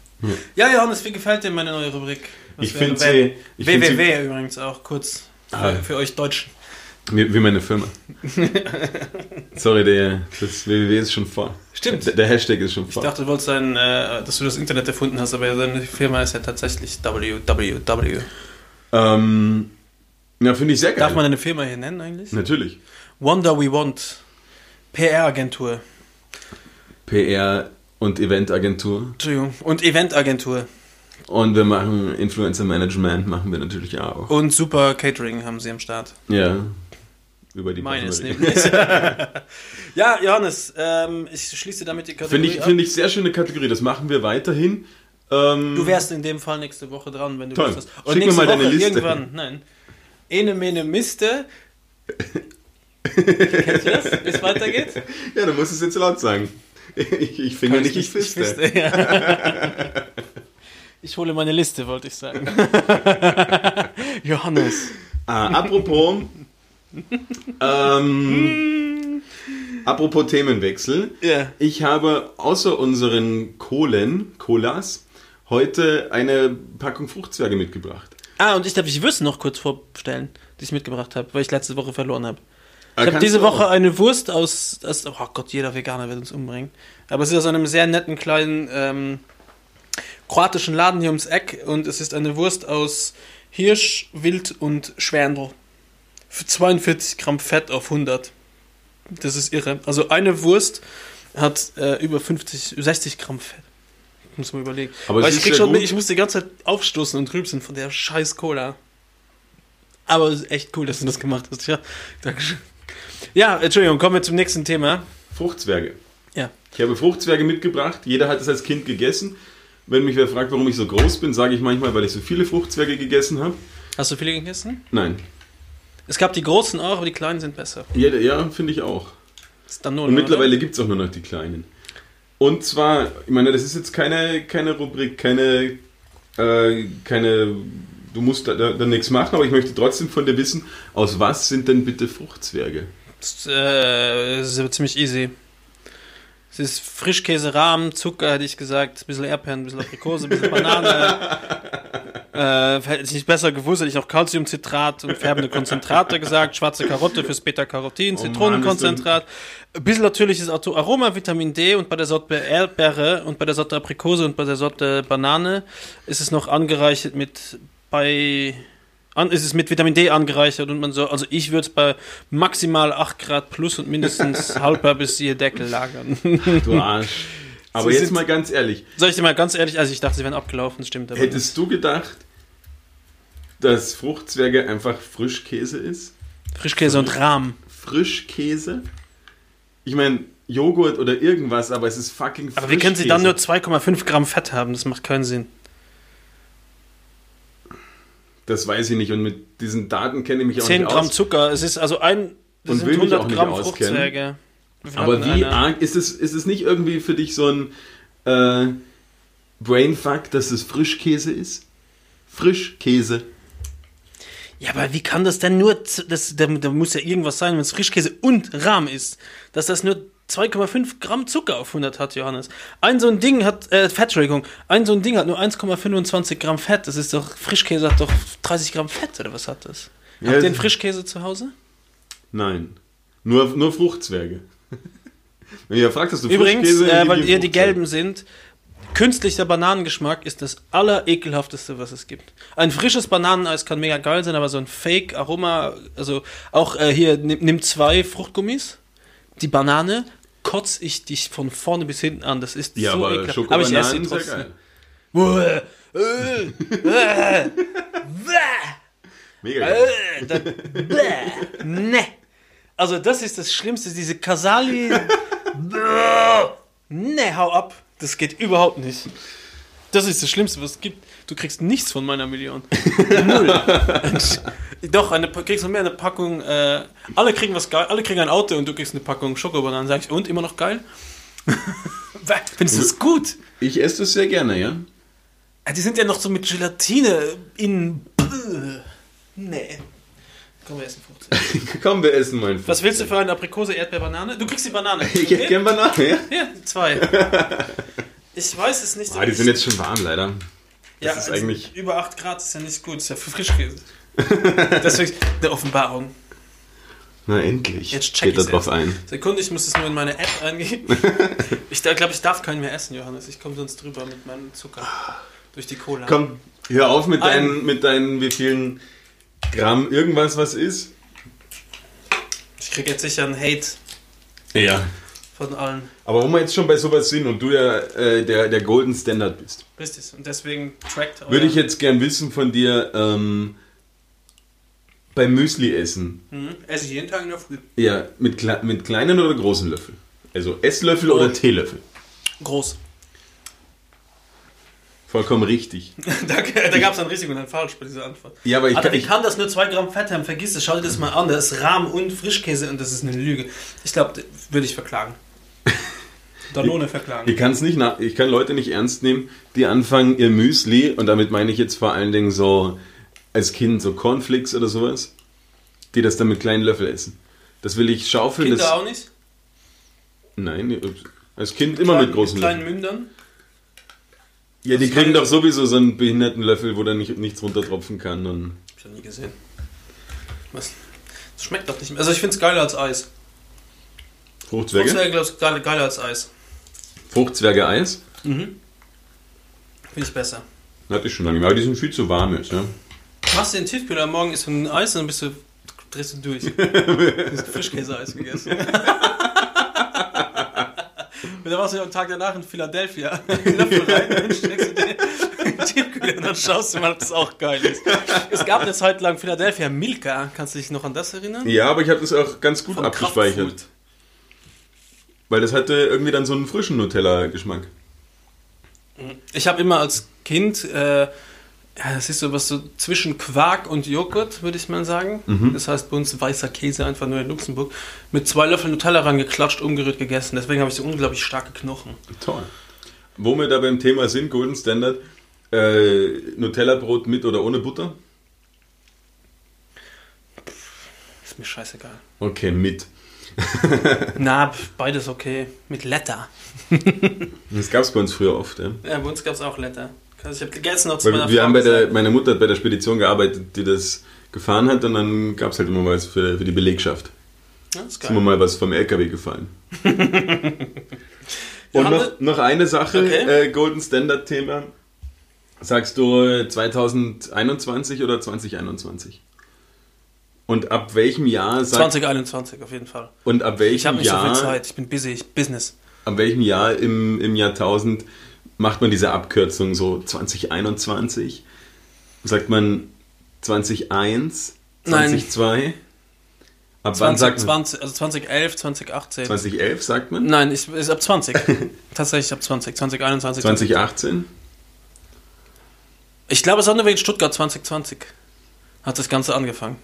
Ja, Johannes, wie gefällt dir meine neue Rubrik? Was Ich finde sie- ich find sie- WWW übrigens auch kurz für, Ah. für euch Deutschen. Wie, wie meine Firma. Sorry, der, das www ist schon vor. Stimmt. Der, der Hashtag ist schon Ich vor. dachte, du wolltest ein, äh, dass du das Internet erfunden hast, aber deine Firma ist ja tatsächlich www. ähm, ja, finde ich sehr geil. Darf man eine Firma hier nennen eigentlich? Natürlich. Wonder We Want. PR-Agentur. PR und Eventagentur. Entschuldigung. Und Eventagentur. Und wir machen Influencer Management, machen wir natürlich auch. Und Super Catering haben sie am Start. Ja. Über die Meines nämlich. ja, Johannes, ähm, ich schließe damit die Finde Kategorie ich, ab. finde ich sehr schöne Kategorie. Das machen wir weiterhin. Ähm, Du wärst in dem Fall nächste Woche dran, wenn du Toll. Lust hast. Schick mir nächste mal deine Woche Liste. Irgendwann, nein. Ene mene Miste. Kennst du das, wie es weitergeht? ja, du musst es jetzt laut sagen. Ich, ich finde nicht, ich fiste. fiste, ja. Ich hole meine Liste, wollte ich sagen. Johannes. Ah, apropos. ähm, apropos Themenwechsel. Ja. Ich habe außer unseren Kohlen, Colas, heute eine Packung Fruchtzwerge mitgebracht. Ah, und ich darf die Würste noch kurz vorstellen, die ich mitgebracht habe, weil ich letzte Woche verloren habe. Ich Ah, habe kannst diese Woche eine Wurst aus, aus. Oh Gott, jeder Veganer wird uns umbringen. Aber es ist aus einem sehr netten kleinen ähm, kroatischen Laden hier ums Eck und es ist eine Wurst aus Hirsch, Wild und Schwendel. Für 42 Gramm Fett auf 100. Das ist irre. Also eine Wurst hat äh, über 50, 60 Gramm Fett. Muss man überlegen. Aber es ich krieg schon, gut. ich muss die ganze Zeit aufstoßen und rülpsen von der scheiß Cola. Aber es ist echt cool, dass du das gemacht hast. Ja, Dankeschön. Ja, Entschuldigung, kommen wir zum nächsten Thema. Fruchtzwerge. Ja. Ich habe Fruchtzwerge mitgebracht. Jeder hat es als Kind gegessen. Wenn mich wer fragt, warum ich so groß bin, sage ich manchmal, weil ich so viele Fruchtzwerge gegessen habe. Hast du viele gegessen? Nein. Es gab die großen auch, aber die kleinen sind besser. Ja, ja finde ich auch. Ist dann nur Und mittlerweile gibt es auch nur noch die kleinen. Und zwar, ich meine, das ist jetzt keine, keine Rubrik, keine, äh, keine, du musst da, da, da nichts machen, aber ich möchte trotzdem von dir wissen, aus was sind denn bitte Fruchtzwerge? Das, äh, das ist ziemlich easy. Es ist Frischkäse, Rahmen, Zucker, hätte ich gesagt, ein bisschen Erdbeeren, ein bisschen Aprikose, ein bisschen Banane. äh, hätte ich nicht besser gewusst, hätte ich noch Calciumcitrat und färbende Konzentrate gesagt, schwarze Karotte fürs Beta-Carotin, Oh Zitronenkonzentrat. Ein bisschen natürliches Aroma, Vitamin D und bei der Sorte Erdbeere und bei der Sorte Aprikose und bei der Sorte Banane ist es noch angereichert mit bei an, ist es mit Vitamin D angereichert und man so, also ich würde es bei maximal 8 Grad plus und mindestens halber bis ihr Deckel lagern. Du Arsch. Aber So jetzt mal ganz ehrlich, Soll ich dir mal ganz ehrlich, also ich dachte, sie wären abgelaufen, das stimmt aber hättest du gedacht, dass Fruchtzwerge einfach Frischkäse ist? nicht. Frischkäse und Rahm. Frischkäse? Ich meine, Joghurt oder irgendwas, aber es ist fucking Aber wie können sie dann nur Frischkäse. 2,5 Gramm Fett haben? Das macht keinen Sinn. Das weiß ich nicht und mit diesen Daten kenne ich mich auch 10 nicht Gramm aus. Zucker, es ist also ein, das Und will mich auch 100 nicht Gramm auskennen. Fruchtzwerge. Wir Aber wie arg ist es, ist es nicht irgendwie für dich so ein äh, Brainfuck, dass es Frischkäse ist? Frischkäse. Ja, aber wie kann das denn nur, das, da, da muss ja irgendwas sein, wenn es Frischkäse und Rahm ist, dass das nur 2,5 Gramm Zucker auf 100 hat, Johannes. Ein so ein Ding hat, äh, Fett, Entschuldigung, ein so ein Ding hat nur 1,25 Gramm Fett. Das ist doch, Frischkäse hat doch 30 Gramm Fett, oder was hat das? Ja, Habt ihr einen Frischkäse zu Hause? Nein. Nur, nur Fruchtzwerge. Wenn ihr fragt, hast du Übrigens, Frischkäse? äh, weil ihr die gelben sind, künstlicher Bananengeschmack ist das allerekelhafteste, was es gibt. Ein frisches Bananeneis kann mega geil sein, aber so ein Fake-Aroma, also auch äh, hier, nimm, nimm zwei Fruchtgummis, die Banane, kotz ich dich von vorne bis hinten an. Das ist Ja, so aber ekelhaft. Aber ich esse sehr trotzdem. geil. Äh, äh, Mega geil. äh, bäh, ne. Also das ist das Schlimmste, diese Kasali. Ne, hau ab. Das geht überhaupt nicht. Das ist das Schlimmste, was es gibt. Du kriegst nichts von meiner Million. Null. Doch, eine, kriegst du mehr eine Packung. Äh, alle kriegen was geil. Alle kriegen ein Auto und du kriegst eine Packung Schokobananen. Sag ich, und immer noch geil? Findest du das gut? Ich esse das sehr gerne, ja. Ah, Die sind ja noch so mit Gelatine in. Nee. Komm, wir essen Frucht. Komm, wir essen mein Was willst du für eine Aprikose, Erdbeer, Banane? Du kriegst die Banane. Ich hätte gern Banane, ja. Ja, zwei. Ich weiß es nicht. Ah, die sind jetzt schon warm, leider. Ja, ist also eigentlich- Über 8 Grad ist ja nicht gut. Ist ja für Frischkäse. Deswegen eine Offenbarung. Na, endlich. Jetzt check Geht da drauf ein. Sekunde, ich muss es nur in meine App eingeben. Ich glaube, ich darf keinen mehr essen, Johannes. Ich komme sonst drüber mit meinem Zucker. Durch die Cola. Komm, hör auf mit Ein- deinen, mit deinen, wie vielen Gramm irgendwas was ist. Ich kriege jetzt sicher einen Hate Ja. Von allen. Aber wo wir jetzt schon bei sowas sind und du ja äh, der, der Golden Standard bist, Richtig. Und deswegen trackt würde ich jetzt gern wissen von dir, ähm, beim Müsli essen, Mhm. Esse ich jeden Tag in der Früh. ja, mit, kle mit kleinen oder großen Löffeln? Also Esslöffel oder Teelöffel? Groß. Vollkommen richtig. da da gab es ein richtig und ein falsch bei dieser Antwort. Ja, aber ich Alter, kann, ich, kann das nur 2 Gramm Fett haben? Vergiss es, schau dir das mal an. Da ist Rahm und Frischkäse und das ist eine Lüge. Ich glaube, würde ich verklagen. Danone verklagen. ich kann es nicht nach, ich kann Leute nicht ernst nehmen, die anfangen ihr Müsli und damit meine ich jetzt vor allen Dingen so als Kind so Cornflakes oder sowas, die das dann mit kleinen Löffel essen. Das will ich schaufeln. Kinder das, auch nicht? Nein, als Kind immer mit großen kleinen Löffeln. Mündern. Ja, die kriegen doch sowieso so einen behinderten Löffel, wo da nicht, nichts runtertropfen kann. Und Hab ich noch nie gesehen. Was? Das schmeckt doch nicht mehr. Also ich finde es geiler als Eis. Fruchtzwerge? Fruchtzwerge, glaube ich, geiler als Eis. Fruchtzwerge Eis? Mhm. Finde ich besser. Hatte ich schon lange. Aber die sind viel zu warm jetzt, ja. Machst du den Tiefkühler morgen ist ein Eis und dann bist du drehst du durch. du hast Frischkäse-Eis gegessen. Und dann machst du am Tag danach in Philadelphia einen Löffel rein und dann steckst du den in den Tiefkühler und dann schaust du mal, ob das auch geil ist. Es gab eine Zeit lang Philadelphia Milka. Kannst du dich noch an das erinnern? Ja, aber ich habe das auch ganz gut Von abgespeichert. Weil das hatte irgendwie dann so einen frischen Nutella-Geschmack. Ich habe immer als Kind, äh, ja, das ist so was so zwischen Quark und Joghurt, würde ich mal sagen. Das heißt bei uns weißer Käse, einfach nur in Luxemburg, mit zwei Löffeln Nutella rangeklatscht, umgerührt gegessen. Deswegen habe ich so unglaublich starke Knochen. Toll. Wo wir da beim Thema sind, Golden Standard, äh, Nutella-Brot mit oder ohne Butter? Ist mir scheißegal. Okay, mit. Na, beides okay. Mit Letter. Das gab es bei uns früher oft. Ja. Ja, bei uns gab es auch Letter. Ich habe gegessen noch zu Weil meiner wir Frau haben bei der, meine Mutter hat bei der Spedition gearbeitet, die das gefahren hat und dann gab es halt immer was für, für die Belegschaft. Ja, ist Ist immer mal was vom LKW gefallen. und noch, noch eine Sache, Okay. äh, Golden Standard Thema. Sagst du äh, 2021 oder 2021? Und ab welchem Jahr sagt, 2021 auf jeden Fall. und ab Ich welchem habe nicht so Jahr viel Zeit. Ich bin busy. Ich Business. ab welchem Jahr im, im Jahrtausend macht man diese Abkürzung so 2021? Sagt man 2001, Nein. 2002? Ab wann sagt man 2020, also 2011, 2018. 2011 sagt man? Nein, ich, ist ab 20. Tatsächlich ab 20. 2021. 2018? Ich glaube, es hat nur wegen Stuttgart 2020 hat das Ganze angefangen.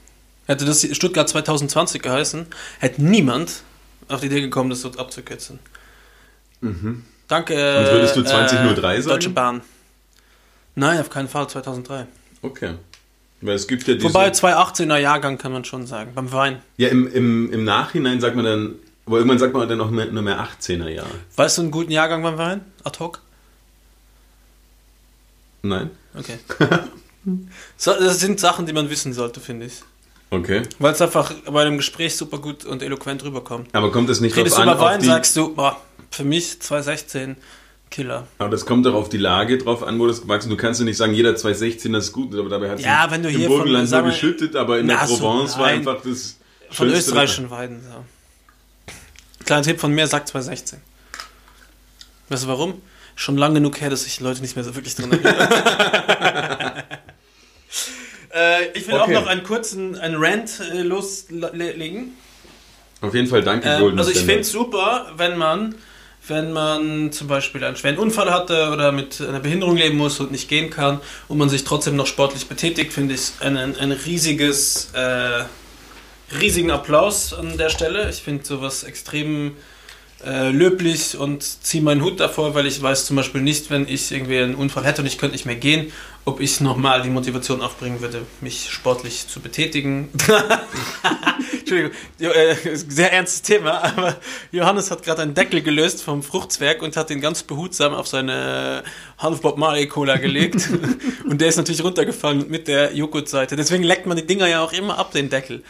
Hätte das Stuttgart 2020 geheißen, hätte niemand auf die Idee gekommen, das so abzukürzen. Danke. Mhm. Und würdest du 2003 sagen? Deutsche Bahn. Nein, auf keinen Fall, 2003. Okay. Weil es gibt ja diese... Wobei 2018er Jahrgang kann man schon sagen, beim Wein. ja, im, im, im Nachhinein sagt man dann... Aber irgendwann sagt man dann mehr, nur mehr 18er Jahre. Weißt du einen guten Jahrgang beim Wein? Ad hoc? Nein? Okay. so, das sind Sachen, die man wissen sollte, finde ich. Okay. Weil es einfach bei einem Gespräch super gut und eloquent rüberkommt. Aber kommt das nicht Redest drauf du an, über auf Wein, die, sagst du, boah, für mich 2016 Killer. aber das kommt doch auf die Lage drauf an, wo das gewachsen ist. Du kannst ja nicht sagen, jeder 216 ist gut, aber dabei hat es Ja, wenn du im hier von, Burgenland sagen nur geschüttet, aber in der Na, so, Provence war einfach das Von österreichischen Weiden. So. Kleiner Tipp von mir, sagt 2016. Weißt du warum? Schon lang genug her, dass sich die Leute nicht mehr so wirklich drin erinnern. äh, ich will Okay. auch noch einen kurzen einen Rant äh, loslegen. Auf jeden Fall danke, Ähm, Golden also ich finde es super, wenn man, wenn man zum Beispiel einen schweren Unfall hatte oder mit einer Behinderung leben muss und nicht gehen kann und man sich trotzdem noch sportlich betätigt, finde ich ein, ein riesiges, äh, riesigen Applaus an der Stelle. Ich finde sowas extrem äh, löblich und ziehe meinen Hut davor, weil ich weiß zum Beispiel nicht, wenn ich irgendwie einen Unfall hätte und ich könnte nicht mehr gehen, ob ich nochmal die Motivation aufbringen würde, mich sportlich zu betätigen. Entschuldigung, äh, sehr ernstes Thema, aber Johannes hat gerade einen Deckel gelöst vom Fruchtzwerg und hat den ganz behutsam auf seine Half Bob Marley Cola gelegt und der ist natürlich runtergefallen mit der Joghurtseite. Deswegen leckt man die Dinger ja auch immer ab, den Deckel.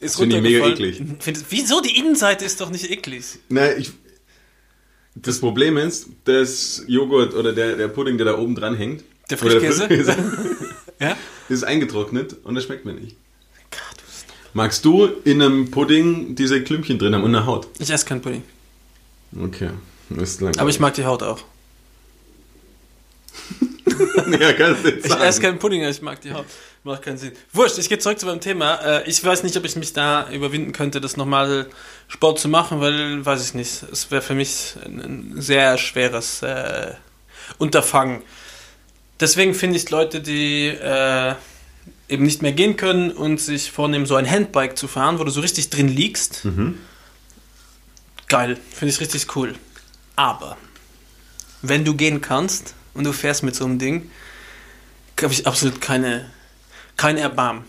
Ist Finde ich mega runtergefallen. Find, wieso? Die Innenseite ist doch nicht eklig. Na, ich, das Problem ist, das Joghurt oder der, der Pudding, der da oben dran hängt, Der oder Frischkäse? Ja? ist eingetrocknet und das schmeckt mir nicht. Gott, Magst du in einem Pudding diese Klümpchen drin haben und eine Haut? Ich esse keinen Pudding. Okay. Das ist langweilig. Aber ich mag die Haut auch. ja, kannst du Ich esse keinen Pudding, aber ich mag die Haut. Macht keinen Sinn. Wurscht, ich gehe zurück zu meinem Thema. Äh, Ich weiß nicht, ob ich mich da überwinden könnte, das nochmal Sport zu machen, weil, weiß ich nicht, es wäre für mich ein, sehr schweres äh, Unterfangen. Deswegen finde ich Leute, die äh, eben nicht mehr gehen können und sich vornehmen, so ein Handbike zu fahren, wo du so richtig drin liegst. Geil, finde ich richtig cool. Aber wenn du gehen kannst und du fährst mit so einem Ding, habe ich absolut keine, kein Erbarmen.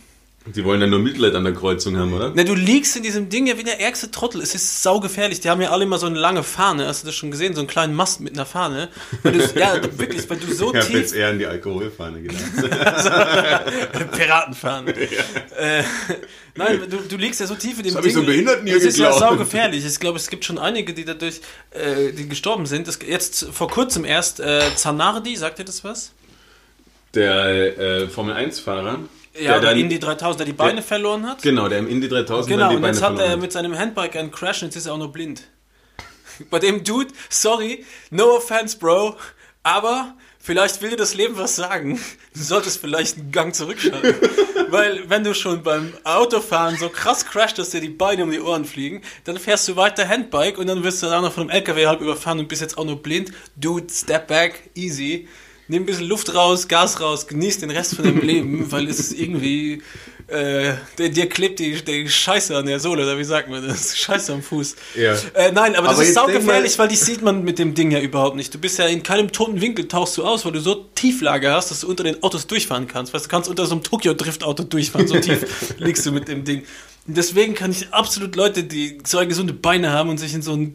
Die wollen ja nur Mitleid an der Kreuzung haben, oder? Na, du liegst in diesem Ding ja wie der ärgste Trottel. Es ist saugefährlich. Die haben ja alle immer so eine lange Fahne. Hast du das schon gesehen? So einen kleinen Mast mit einer Fahne. Weil du, ja, wirklich, weil du so Ich habe jetzt tief... eher an die Alkoholfahne gedacht. Piratenfahne. Äh, nein, du, du liegst ja so tief in dem Das hab ich Ding. so Behinderten hier Es ist ja geglaubt. saugefährlich. Ich glaube, es gibt schon einige, die dadurch äh, die gestorben sind. Das, jetzt vor kurzem erst äh, Zanardi, sagt ihr das was? Der äh, Formel-1-Fahrer, Ja, der dann, Indy 3000, der die Beine der- verloren hat. genau, der im Indy 3000 Genau, dann die und Beine jetzt hat verloren er hat. mit seinem Handbike einen Crash und jetzt ist er auch noch blind. Bei dem Dude, sorry, no offense, Bro, aber vielleicht will dir das Leben was sagen. Du solltest vielleicht einen Gang zurückschalten. Weil wenn du schon beim Autofahren so krass crasht, dass dir die Beine um die Ohren fliegen, dann fährst du weiter Handbike und dann wirst du dann noch von einem LKW halb überfahren und bist jetzt auch nur blind. Dude, step back, easy. Nimm ein bisschen Luft raus, Gas raus, genieß den Rest von deinem Leben, weil es ist irgendwie, äh, dir, dir klebt die, die Scheiße an der Sohle, oder wie sagt man das? Scheiße am Fuß. Ja. Äh, nein, aber das Aber ist saugefährlich, weil die sieht man mit dem Ding ja überhaupt nicht. Du bist ja in keinem toten Winkel tauchst du aus, weil du so Tieflage hast, dass du unter den Autos durchfahren kannst. Weißt du, du kannst unter so einem Tokyo-Drift-Auto durchfahren, so tief liegst du mit dem Ding. Und deswegen kann ich absolut Leute, die zwei gesunde Beine haben und sich in so ein,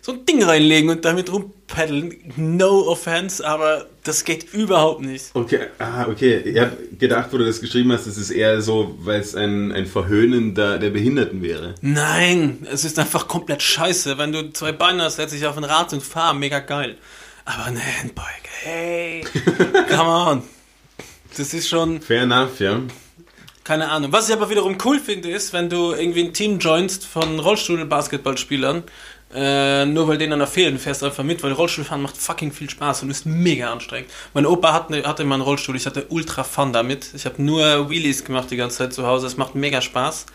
so ein Ding reinlegen und damit rumpaddeln, no offense, aber das geht überhaupt nicht. Okay, ah, okay. Ich habe gedacht, wo du das geschrieben hast, es ist eher so, weil es ein, ein Verhöhnen der, der Behinderten wäre. Nein, es ist einfach komplett scheiße. Wenn du zwei Beine hast, setz dich auf ein Rad und fahr, mega geil. Aber ein Handbike, hey, come on. Das ist schon, Fair enough, ja. keine Ahnung. Was ich aber wiederum cool finde, ist, wenn du irgendwie ein Team joinst von Rollstuhl-Basketballspielern, äh, nur weil denen dann fehlen, fährst du einfach mit, weil Rollstuhlfahren macht fucking viel Spaß und ist mega anstrengend. Mein Opa hat ne, hatte mal einen Rollstuhl, ich hatte ultra Fun damit. Ich habe nur Wheelies gemacht die ganze Zeit zu Hause, es macht mega Spaß.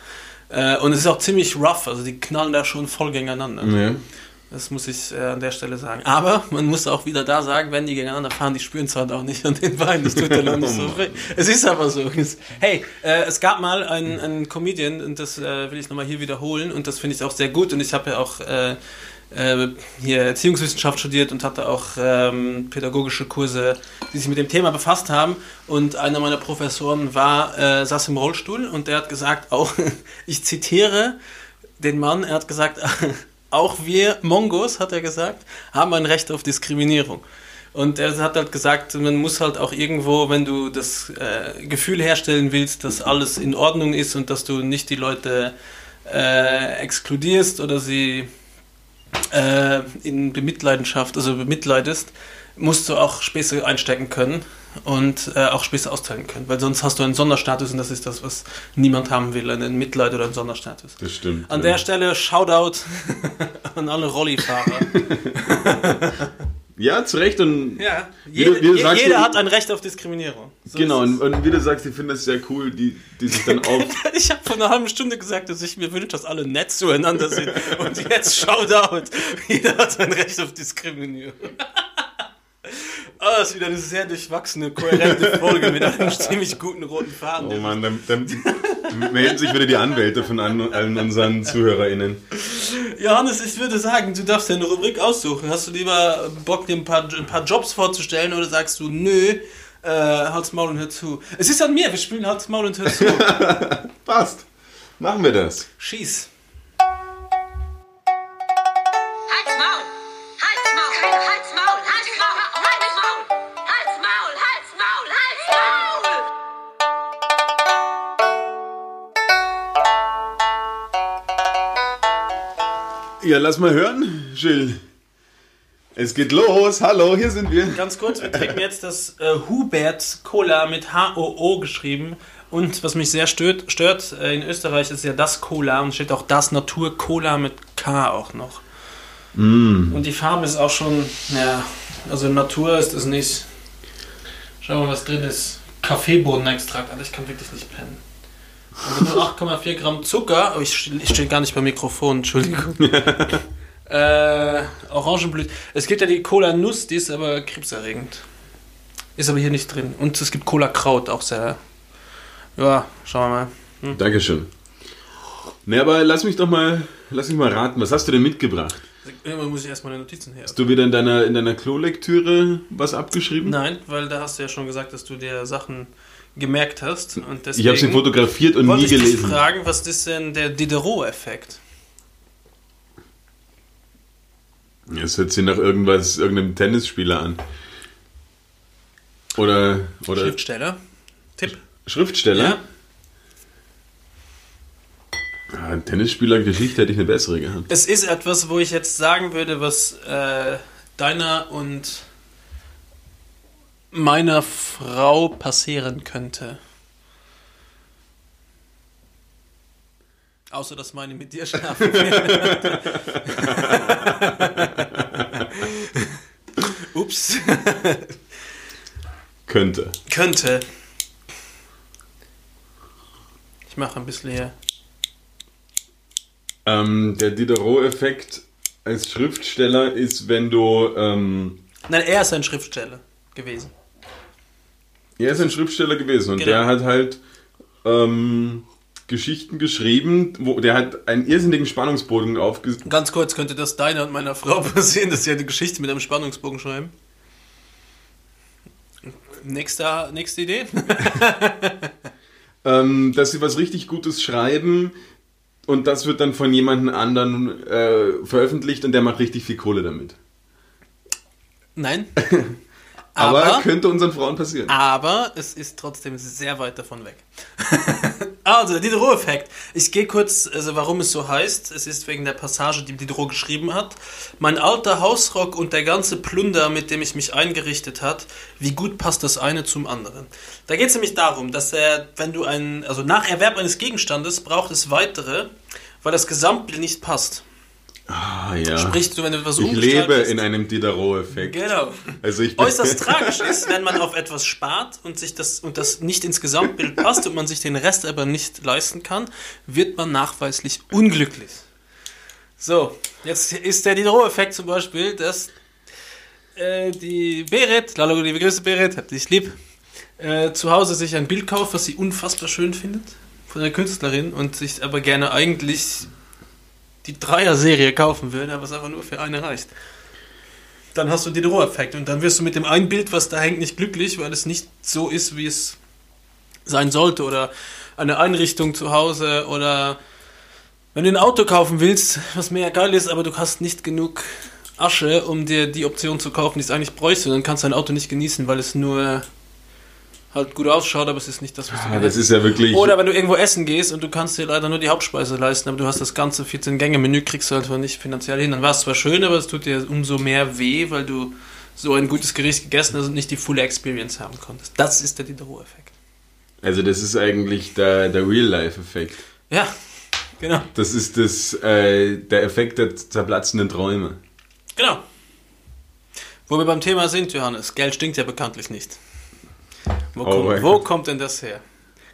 Äh, und es ist auch ziemlich rough, also die knallen da schon voll gegeneinander. ja. Das muss ich äh, an der Stelle sagen. Aber man muss auch wieder da sagen, wenn die gegeneinander fahren, die spüren es halt auch nicht an den Beinen. Das tut dann auch nicht so weh. Es ist aber so. Hey, äh, es gab mal einen, einen Comedian, und das äh, will ich nochmal hier wiederholen, und das finde ich auch sehr gut. Und ich habe ja auch äh, äh, hier Erziehungswissenschaft studiert und hatte auch ähm, pädagogische Kurse, die sich mit dem Thema befasst haben. Und einer meiner Professoren war, äh, saß im Rollstuhl und der hat gesagt, auch, ich zitiere den Mann, er hat gesagt, auch wir Mongos, hat er gesagt, haben ein Recht auf Diskriminierung. Und er hat halt gesagt, man muss halt auch irgendwo, wenn du das äh, Gefühl herstellen willst, dass alles in Ordnung ist und dass du nicht die Leute äh, exkludierst oder sie äh, in Bemitleidenschaft, also bemitleidest, musst du auch Späße einstecken können und äh, auch Späße austeilen können, weil sonst hast du einen Sonderstatus und das ist das, was niemand haben will, einen Mitleid oder einen Sonderstatus. Das stimmt. An ja. der Stelle Shoutout an alle Rollifahrer. Ja, zu Recht und Ja, Wie du- jede, wie du sagst, jeder hat ein Recht auf Diskriminierung. So genau, und, und wie du sagst, ich finde das sehr cool, die, die sich dann auf. es. Ich habe vor einer halben Stunde gesagt, dass ich mir wünsche, dass alle nett zueinander sind. Und jetzt Shoutout. Jeder hat ein Recht auf Diskriminierung. Oh, das ist wieder eine sehr durchwachsene, kohärente Folge mit einem ziemlich guten roten Faden. Oh Mann, dann, dann melden sich wieder die Anwälte von allen unseren ZuhörerInnen. Johannes, ich würde sagen, du darfst dir eine Rubrik aussuchen. Hast du lieber Bock, dir ein paar, ein paar Jobs vorzustellen oder sagst du, nö, äh, Hals, Maul und hör zu? Es ist an mir, wir spielen Hals, Maul und hör zu. Passt. Machen wir das. Schieß. Ja, lass mal hören, Jill. Es geht los. Hallo, hier sind wir. Ganz kurz, wir trinken jetzt das äh, Hubert Cola mit H-O-O geschrieben. Und was mich sehr stört, stört äh, in Österreich ist ja das Cola und steht auch das Natur Cola mit K auch noch. Und die Farbe ist auch schon, ja, also Natur ist es nicht. Schau mal, was drin ist. Kaffeebohnenextrakt, Alter, ich kann wirklich nicht pennen. Also nur 8,4 Gramm Zucker, oh, ich, ste- ich stehe gar nicht beim Mikrofon, Entschuldigung. äh, Orangenblüte. Es gibt ja die Cola Nuss, die ist aber krebserregend. Ist aber hier nicht drin. Und es gibt Cola Kraut, auch sehr. Ja, schauen wir mal. Dankeschön. Ne, aber lass mich doch mal, lass mich mal raten. Was hast du denn mitgebracht? Irgendwann muss ich erstmal meine Notizen her. Hast du wieder in deiner, in deiner Klolektüre was abgeschrieben? Nein, weil da hast du ja schon gesagt, dass du dir Sachen gemerkt hast. Und deswegen Ich habe sie fotografiert und nie ich dich gelesen. fragen, was ist denn der Diderot-Effekt? Es hört sich nach irgendwas, irgendeinem Tennisspieler an. Oder, oder Schriftsteller? Tipp. Schriftsteller? Ja. Ah, Tennisspieler-Geschichte hätte ich eine bessere gehabt. Es ist etwas, wo ich jetzt sagen würde, was äh, deiner und meiner Frau passieren könnte. Außer, dass meine mit dir schlafen. Ups. Könnte. könnte. mache ein bisschen hier. Ähm, der Diderot-Effekt als Schriftsteller ist, wenn du. Ähm, Nein, er ist ein Schriftsteller gewesen. Er ist ein Schriftsteller gewesen und Genau. der hat halt ähm, Geschichten geschrieben, wo der hat einen irrsinnigen Spannungsbogen aufge Ganz kurz, könnte das deiner und meiner Frau passieren, dass sie eine Geschichte mit einem Spannungsbogen schreiben? Nächste, nächste Idee? ähm, dass sie was richtig Gutes schreiben und das wird dann von jemandem anderen äh, veröffentlicht und der macht richtig viel Kohle damit. Nein. Aber, Aber, könnte unseren Frauen passieren. aber es ist trotzdem sehr weit davon weg. also, der Diderot-Effekt. Ich gehe kurz, also warum es so heißt. Es ist wegen der Passage, die Diderot geschrieben hat. Mein alter Hausrock und der ganze Plunder, mit dem ich mich eingerichtet hat, wie gut passt das eine zum anderen. Da geht es nämlich darum, dass er, wenn du einen, also nach Erwerb eines Gegenstandes braucht es weitere, weil das Gesamtbild nicht passt. Ah, ja. Sprich, wenn du etwas ich lebe in einem Diderot-Effekt. Genau. Also ich Äußerst tragisch ist, wenn man auf etwas spart und sich das und das nicht ins Gesamtbild passt und man sich den Rest aber nicht leisten kann, wird man nachweislich unglücklich. So, jetzt ist der Diderot-Effekt zum Beispiel, dass äh, die Berit, Lalo, liebe Grüße Berit, hab dich lieb, äh, zu Hause sich ein Bild kauft, was sie unfassbar schön findet von der Künstlerin und sich aber gerne eigentlich die Dreier-Serie kaufen würde, aber es einfach nur für eine reicht. Dann hast du den Diderot-Effekt und dann wirst du mit dem einen Bild, was da hängt, nicht glücklich, weil es nicht so ist, wie es sein sollte oder eine Einrichtung zu Hause oder wenn du ein Auto kaufen willst, was mega geil ist, aber du hast nicht genug Asche, um dir die Option zu kaufen, die es eigentlich bräuchte, dann kannst du dein Auto nicht genießen, weil es nur halt gut ausschaut, aber es ist nicht das, was du Ah, das ist ja wirklich. oder wenn du irgendwo essen gehst und du kannst dir leider nur die Hauptspeise leisten, aber du hast das ganze 14-Gänge-Menü, kriegst du halt nicht finanziell hin. Dann war es zwar schön, aber es tut dir umso mehr weh, weil du so ein gutes Gericht gegessen hast und nicht die fulle Experience haben konntest. Das ist der Diderot-Effekt. Also das ist eigentlich der, der Real-Life-Effekt. Ja, genau. Das ist das, äh, der Effekt der zerplatzenden Träume. Genau. Wo wir beim Thema sind, Johannes, Geld stinkt ja bekanntlich nicht. Wo, Oh kommt, wo kommt denn das her?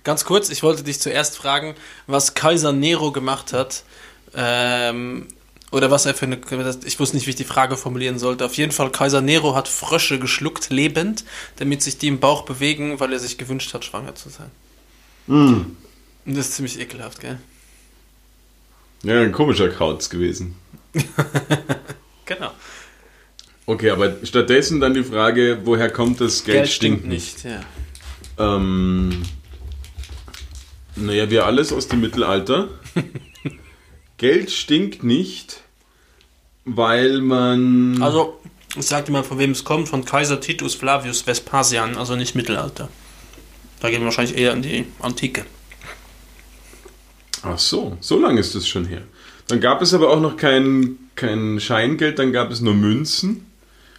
Ganz kurz, ich wollte dich zuerst fragen, was Kaiser Nero gemacht hat. Ähm, oder was er für eine. Ich wusste nicht, wie ich die Frage formulieren sollte. Auf jeden Fall, Kaiser Nero hat Frösche geschluckt, lebend, damit sich die im Bauch bewegen, weil er sich gewünscht hat, schwanger zu sein. Mm. Und das ist ziemlich ekelhaft, gell? Ja, ein komischer Kauz gewesen. Genau. Okay, aber stattdessen dann die Frage, woher kommt das Geld, stinkt nicht? ja. Ähm, naja, wir alles aus dem Mittelalter. Geld stinkt nicht, weil man... Also, ich sag dir mal, von wem es kommt, von Kaiser Titus Flavius Vespasian, also nicht Mittelalter. Da gehen wir wahrscheinlich eher in die Antike. Ach so, so lange ist das schon her. Dann gab es aber auch noch kein, kein Scheingeld, dann gab es nur Münzen.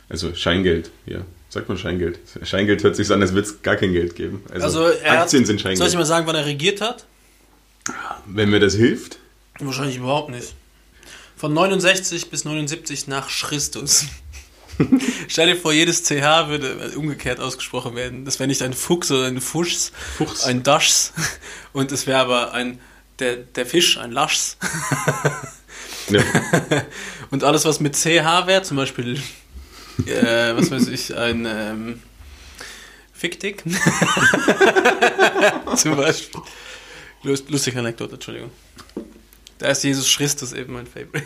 Also Scheingeld, ja. Sagt man Scheingeld. Scheingeld hört sich so an, als würde es gar kein Geld geben. Also, Also, Aktien hat, sind Soll ich Scheingeld. mal sagen, wann er regiert hat? Wenn mir das hilft. Wahrscheinlich überhaupt nicht. Von 69 bis 79 nach Christus. Stell dir vor, jedes CH würde umgekehrt ausgesprochen werden. Das wäre nicht ein Fuchs oder ein Fuchs, Fuchs. ein Daschs. Und es wäre aber ein der, der Fisch, ein Laschs. Ja. Und alles, was mit CH wäre, zum Beispiel, äh, was weiß ich, ein ähm, Ficktick. zum Beispiel. Lust, lustige Anekdote, Entschuldigung. Da ist Jesus Christus eben mein Favorite.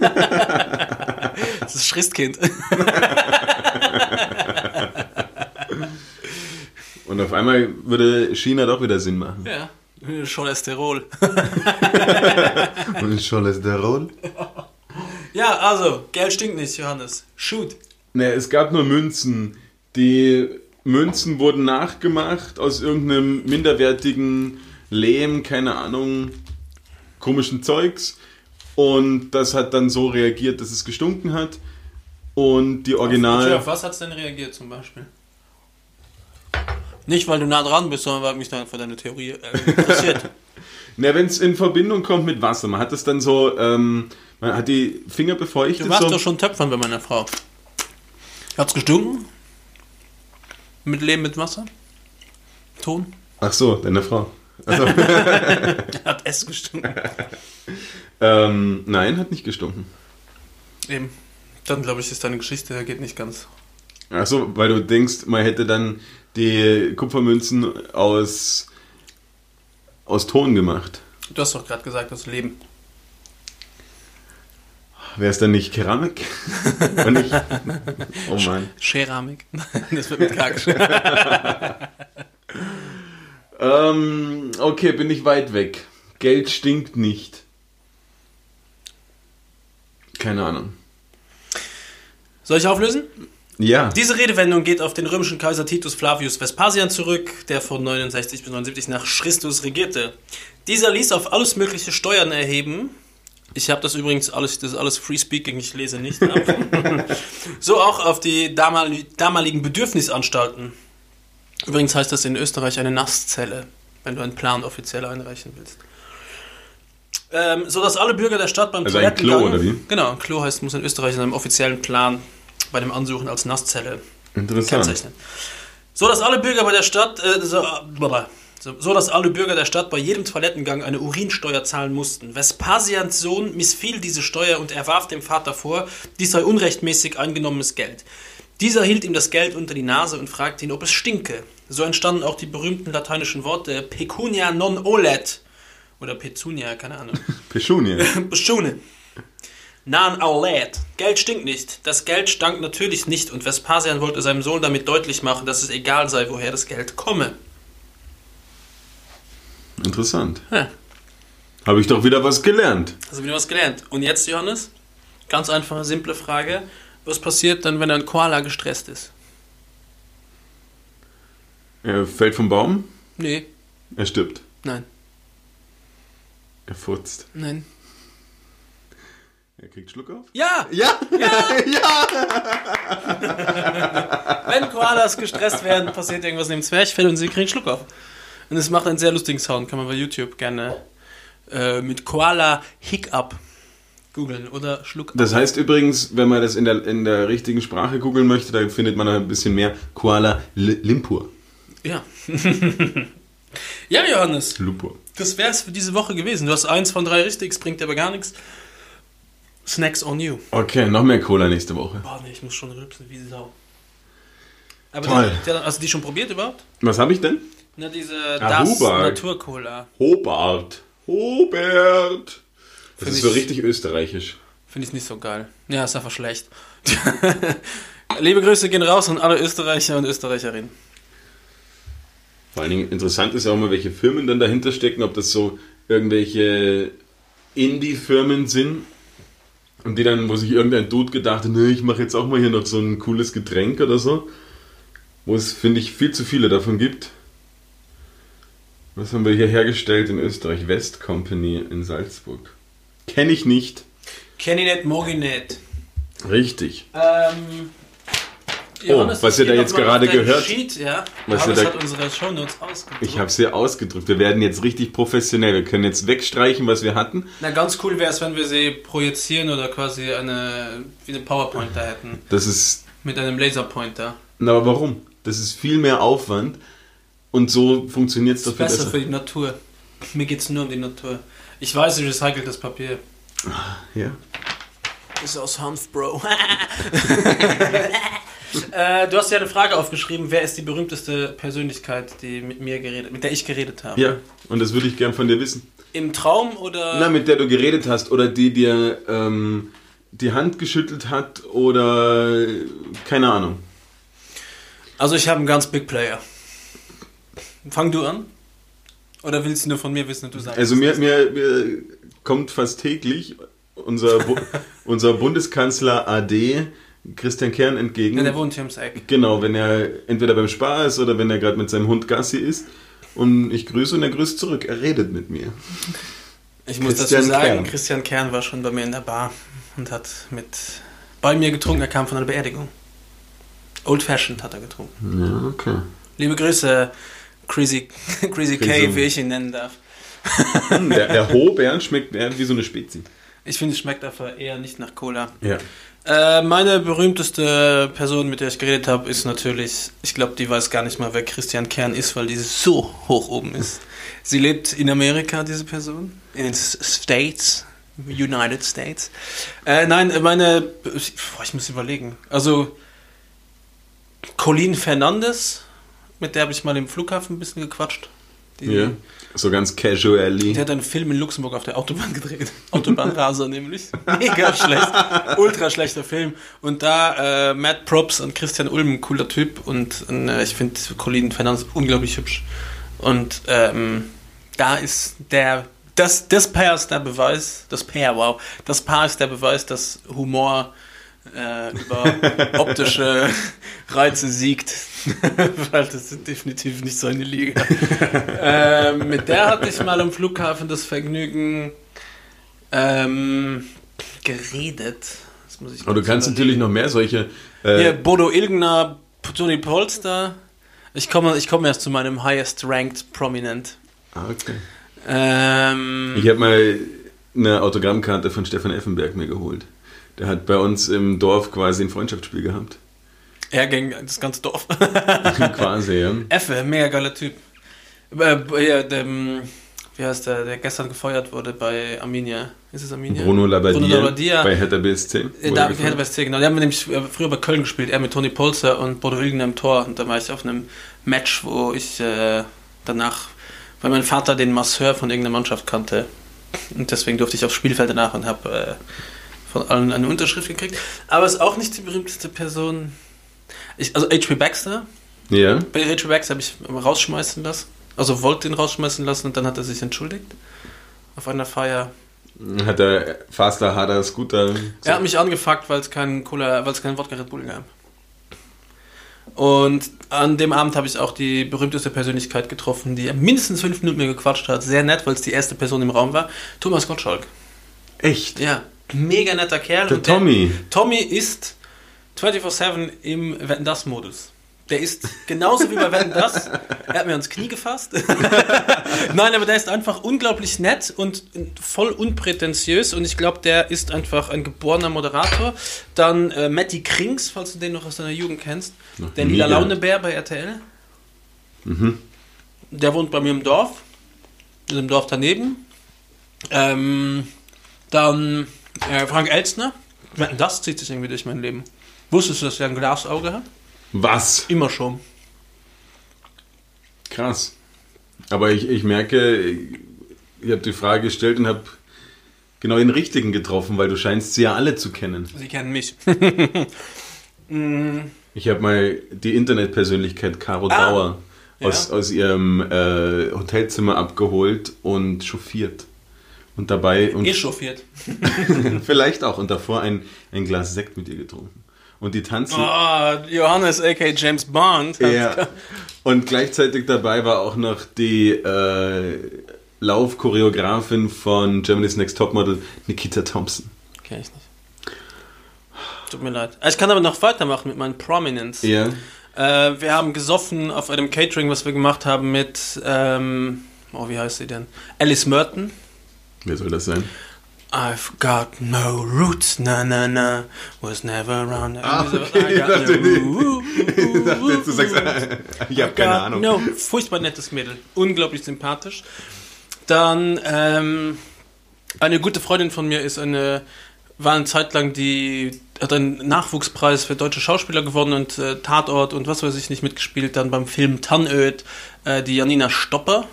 das ist Christkind. Und auf einmal würde China doch wieder Sinn machen. Ja, Cholesterol. Und Cholesterol? Ja, also, Geld stinkt nicht, Johannes. Shoot. Ne, es gab nur Münzen. Die Münzen wurden nachgemacht aus irgendeinem minderwertigen Lehm, keine Ahnung, komischen Zeugs. Und das hat dann so reagiert, dass es gestunken hat. Und die Original. auf was hat es denn reagiert zum Beispiel? Nicht, weil du nah dran bist, sondern weil mich dann für deine Theorie äh, interessiert. Na, wenn es in Verbindung kommt mit Wasser, man hat es dann so, ähm, man hat die Finger befeuchtet. Du warst so. doch schon Töpfern bei meiner Frau. Hat's gestunken? Mit Leben mit Wasser? Ton? Ach so, deine Frau. Also, Hat es gestunken. ähm, nein, hat nicht gestunken. Eben. Dann glaube ich, ist deine Geschichte geht nicht ganz. Achso, weil du denkst, man hätte dann die Kupfermünzen aus, aus Ton gemacht. Du hast doch gerade gesagt, das Leben. Wäre es dann nicht Keramik? Und nicht, oh Mann. Scheramik. Das wird mit K. Ähm, okay, bin ich weit weg. Geld stinkt nicht. Keine Ahnung. Soll ich auflösen? Ja. Diese Redewendung geht auf den römischen Kaiser Titus Flavius Vespasian zurück, der von 69 bis 79 nach Christus regierte. Dieser ließ auf alles mögliche Steuern erheben. Ich habe das übrigens alles, das ist alles Free Speaking, ich lese nicht so auch auf die damal damaligen Bedürfnisanstalten. Übrigens heißt das in Österreich eine Nasszelle, wenn du einen Plan offiziell einreichen willst. Ähm, so dass alle Bürger der Stadt beim Also ein Klo, Toilettengang- oder wie? Genau, Klo heißt, muss in Österreich in einem offiziellen Plan bei dem Ansuchen als Nasszelle Interessant. kennzeichnen. So dass alle Bürger bei der Stadt, äh, so, blablabla. So, dass alle Bürger der Stadt bei jedem Toilettengang eine Urinsteuer zahlen mussten. Vespasians Sohn missfiel diese Steuer und er warf dem Vater vor, dies sei unrechtmäßig eingenommenes Geld. Dieser hielt ihm das Geld unter die Nase und fragte ihn, ob es stinke. So entstanden auch die berühmten lateinischen Worte pecunia non olet oder petunia, keine Ahnung. Petunia. Schune. Nan Aulet. Geld stinkt nicht. Das Geld stank natürlich nicht und Vespasian wollte seinem Sohn damit deutlich machen, dass es egal sei, woher das Geld komme. Interessant. Ja, Habe ich doch wieder was gelernt. also wieder was gelernt. Und jetzt, Johannes, ganz einfache, simple Frage. Was passiert dann, wenn ein Koala gestresst ist? Er fällt vom Baum, Nee, er stirbt. nein, Er furzt. nein. Er kriegt Schluck auf. Ja, Ja! ja! wenn Koalas gestresst werden, passiert irgendwas in dem Zwerchfell und sie kriegen Schluck auf. Und es macht einen sehr lustigen Sound, kann man bei YouTube gerne äh, mit Koala Hiccup googeln oder Schluck Das heißt übrigens, wenn man das in der, in der richtigen Sprache googeln möchte, dann findet man ein bisschen mehr Koala Limpur. Ja. ja, Johannes, Lupur. das wär's für diese Woche gewesen. Du hast eins von drei richtig, es bringt aber gar nichts. Snacks on you. Okay, noch mehr Cola nächste Woche. Boah, nee, ich muss schon rülpsen wie Sau. Aber Toll. Die, du die schon probiert überhaupt? Was habe ich denn? Na, diese Ah, Das Hubert. Naturcola. Hobart. Hobert. Das Find ist so ich- richtig österreichisch. Finde ich nicht so geil. Ja, ist einfach schlecht. Liebe Grüße gehen raus an alle Österreicher und Österreicherinnen. Vor allen Dingen interessant ist ja auch mal, welche Firmen dann dahinter stecken, ob das so irgendwelche Indie-Firmen sind und die dann, wo sich irgendein Dude gedacht hat, nee, ich mache jetzt auch mal hier noch so ein cooles Getränk oder so, wo es, finde ich, viel zu viele davon gibt. Was haben wir hier hergestellt in Österreich? West Company in Salzburg. Kenne ich nicht. Kenny nicht, Mogi nicht. Richtig. Ähm, Oh, was ihr da jetzt gerade gehört- Sheet, ja. was ihr Johannes da- hat unsere Shownotes ausgedruckt. Ich habe sie ausgedrückt. Wir werden jetzt richtig professionell. Wir können jetzt wegstreichen, was wir hatten. Na, ganz cool wäre es, wenn wir sie projizieren oder quasi eine, wie eine PowerPoint da hätten. Das ist Mit einem Laserpointer. Na, aber warum? Das ist viel mehr Aufwand und so funktioniert es Das doch ist viel besser besser. für die Natur. Mir geht es nur um die Natur. Ich weiß, ich recycle das Papier. Ja. Ist aus Hanf, Bro. äh, du hast ja eine Frage aufgeschrieben. Wer ist die berühmteste Persönlichkeit, die mit mir geredet, mit der ich geredet habe? ja, und das würde ich gern von dir wissen. Im Traum oder? Na, mit der du geredet hast oder die dir ähm, die Hand geschüttelt hat oder keine Ahnung. Also ich habe einen ganz Big Player. Fang du an? Oder willst du nur von mir wissen und du sagst? Also mir, mir, mir kommt fast täglich unser, unser Bundeskanzler AD Christian Kern entgegen. Ja, der wohnt hier ums Eck. Genau, wenn er entweder beim Spar ist oder wenn er gerade mit seinem Hund Gassi ist. Und ich grüße und er grüßt zurück. Er redet mit mir. Ich muss Christian dazu sagen, Kern. Christian Kern war schon bei mir in der Bar und hat mit bei mir getrunken. Er kam von einer Beerdigung. Old Fashioned hat er getrunken. Ja, okay. Liebe Grüße, Crazy, Crazy K, wie ich ihn nennen darf. Hm, Der, der Hohbeeren schmeckt mehr wie so eine Spezi. Ich finde, es schmeckt einfach eher nicht nach Cola. Ja. Äh, meine berühmteste Person, mit der ich geredet habe, ist natürlich, ich glaube, die weiß gar nicht mal, wer Christian Kern ist, weil die so hoch oben ist. Sie lebt in Amerika, diese Person, in den States, United States. Äh, nein, meine, ich, boah, ich muss überlegen. Also, Colleen Fernandes, mit der habe ich mal im Flughafen ein bisschen gequatscht. Die, ja. So ganz casually. die hat einen Film in Luxemburg auf der Autobahn gedreht. Autobahnraser nämlich. Mega schlecht. Ultra schlechter Film. Und da äh, Matt Props und Christian Ulm, cooler Typ. Und äh, ich finde Colin Fernandes unglaublich hübsch. Und ähm, da ist der. Das, das Paar ist der Beweis, das Paar, wow, das Paar ist der Beweis, dass Humor äh, über optische Reize siegt. Weil das ist definitiv nicht seine Liga. ähm, mit der hatte ich mal am Flughafen das Vergnügen ähm, geredet. Das muss ich Aber du kannst natürlich noch mehr solche. Äh, Hier, Bodo Ilgner, Tony Polster. Ich komme, ich komme erst zu meinem highest ranked prominent. ah, okay. Ähm, Ich habe mal eine Autogrammkarte von Stefan Effenberg mir geholt. Der hat bei uns im Dorf quasi ein Freundschaftsspiel gehabt. er ging das ganze Dorf. quasi, ja. Effe, mega geiler Typ. Äh, ja, dem, wie heißt der, der gestern gefeuert wurde bei Arminia? Ist es Arminia? Bruno Labbadia, Bruno Labbadia. bei Hertha BSC. Äh, Da. Hertha BSC, genau. Die haben nämlich äh, früher bei Köln gespielt, er mit Toni Polzer und Bodo Ilgner im Tor. Und da war ich auf einem Match, wo ich äh, danach, weil mein Vater den Masseur von irgendeiner Mannschaft kannte. Und deswegen durfte ich aufs Spielfeld danach und habe äh, von allen eine Unterschrift gekriegt. Aber ist auch nicht die berühmteste Person. Ich, also H.P. Baxter. Ja, Bei H.P. Baxter habe ich rausschmeißen lassen. Also wollte ihn rausschmeißen lassen und dann hat er sich entschuldigt. Auf einer Feier. hat der Faster, harder Scooter. Er hat mich angefuckt, weil es keinen Cola, weil es keinen Wodka Red Bull gab. Und an dem Abend habe ich auch die berühmteste Persönlichkeit getroffen, die mindestens fünf Minuten mit mir gequatscht hat. Sehr nett, weil es die erste Person im Raum war. Thomas Gottschalk. Echt? Ja, mega netter Kerl. Der Und Tommy. Tommy ist 24-7 im Wetten das Modus. Der ist genauso wie bei Wetten das. Er hat mir ans Knie gefasst. Nein, aber der ist einfach unglaublich nett und voll unprätentiös und ich glaube, der ist einfach ein geborener Moderator. Dann äh, Matti Krings, falls du den noch aus deiner Jugend kennst. Noch Der lila. Launebär bei RTL. Mhm. Der wohnt bei mir im Dorf. In dem Dorf daneben. Ähm, dann äh, Frank Elstner. Das zieht sich irgendwie durch mein Leben. Wusstest du, dass er ein Glasauge hat? Was? Immer schon. Krass. Aber ich, ich merke, ich habe die Frage gestellt und habe genau den richtigen getroffen, weil du scheinst sie ja alle zu kennen. Sie kennen mich. Ich habe mal die Internetpersönlichkeit Caro Ah, Dauer aus, ja. aus ihrem äh, Hotelzimmer abgeholt und chauffiert. Und dabei und Echauffiert. vielleicht auch und davor ein, ein Glas Sekt mit ihr getrunken. Und die tanzen. Oh, Johannes, a.k. James Bond. Ja. Und gleichzeitig dabei war auch noch die äh, Laufchoreografin von Germany's Next Topmodel, Nikita Thompson. Kenn ich nicht. Tut mir leid. Ich kann aber noch weitermachen mit meinen Prominence. Ja. Äh, wir haben gesoffen auf einem Catering, was wir gemacht haben mit, ähm, oh, wie heißt sie denn? Alice Merton. Wer soll das sein? I've got no roots, na na na, was never around. Ah, Irgendwie so, okay, I got ich dachte, no- Ich dachte du sagst, ich habe keine Ahnung. No, furchtbar nettes Mädel. Unglaublich sympathisch. Dann, ähm, eine gute Freundin von mir ist eine, war eine Zeit lang die, hat einen Nachwuchspreis für deutsche Schauspieler gewonnen und äh, Tatort und was weiß ich nicht mitgespielt. Dann beim Film Tannöd, äh, die Janina Stopper,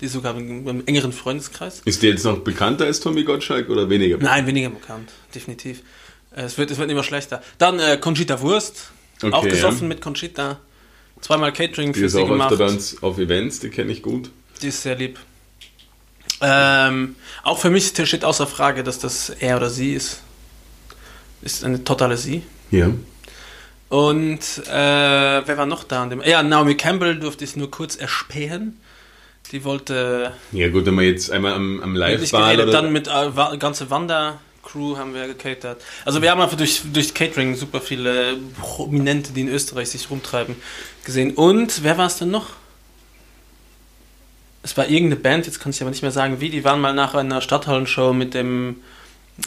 die ist sogar im, im engeren Freundeskreis. Ist der jetzt noch bekannter als Tommy Gottschalk oder weniger? Nein, weniger bekannt, definitiv. Äh, Es wird, es wird immer schlechter. Dann äh, Conchita Wurst, Okay, auch gesoffen ja. mit Conchita. Zweimal Catering Die für ist sie auch gemacht. öfter bei uns auf Events, die kenne ich gut. Die ist sehr lieb. Ähm, auch für mich steht außer Frage, dass das er oder sie ist. Ist eine totale sie. Ja. Und äh, wer war noch da? An dem, ja, Naomi Campbell durfte ich nur kurz erspähen. Die wollte Ja gut, wenn man jetzt einmal am, am wirklich Live-Ball geredet, dann mit äh, ganze Wander-Crew haben wir gecatert. Also wir haben einfach durch, durch Catering super viele Prominente, die in Österreich sich rumtreiben, gesehen. Und wer war es denn noch? Es war irgendeine Band, jetzt kann ich aber nicht mehr sagen wie, die waren mal nach einer Stadthallenshow mit dem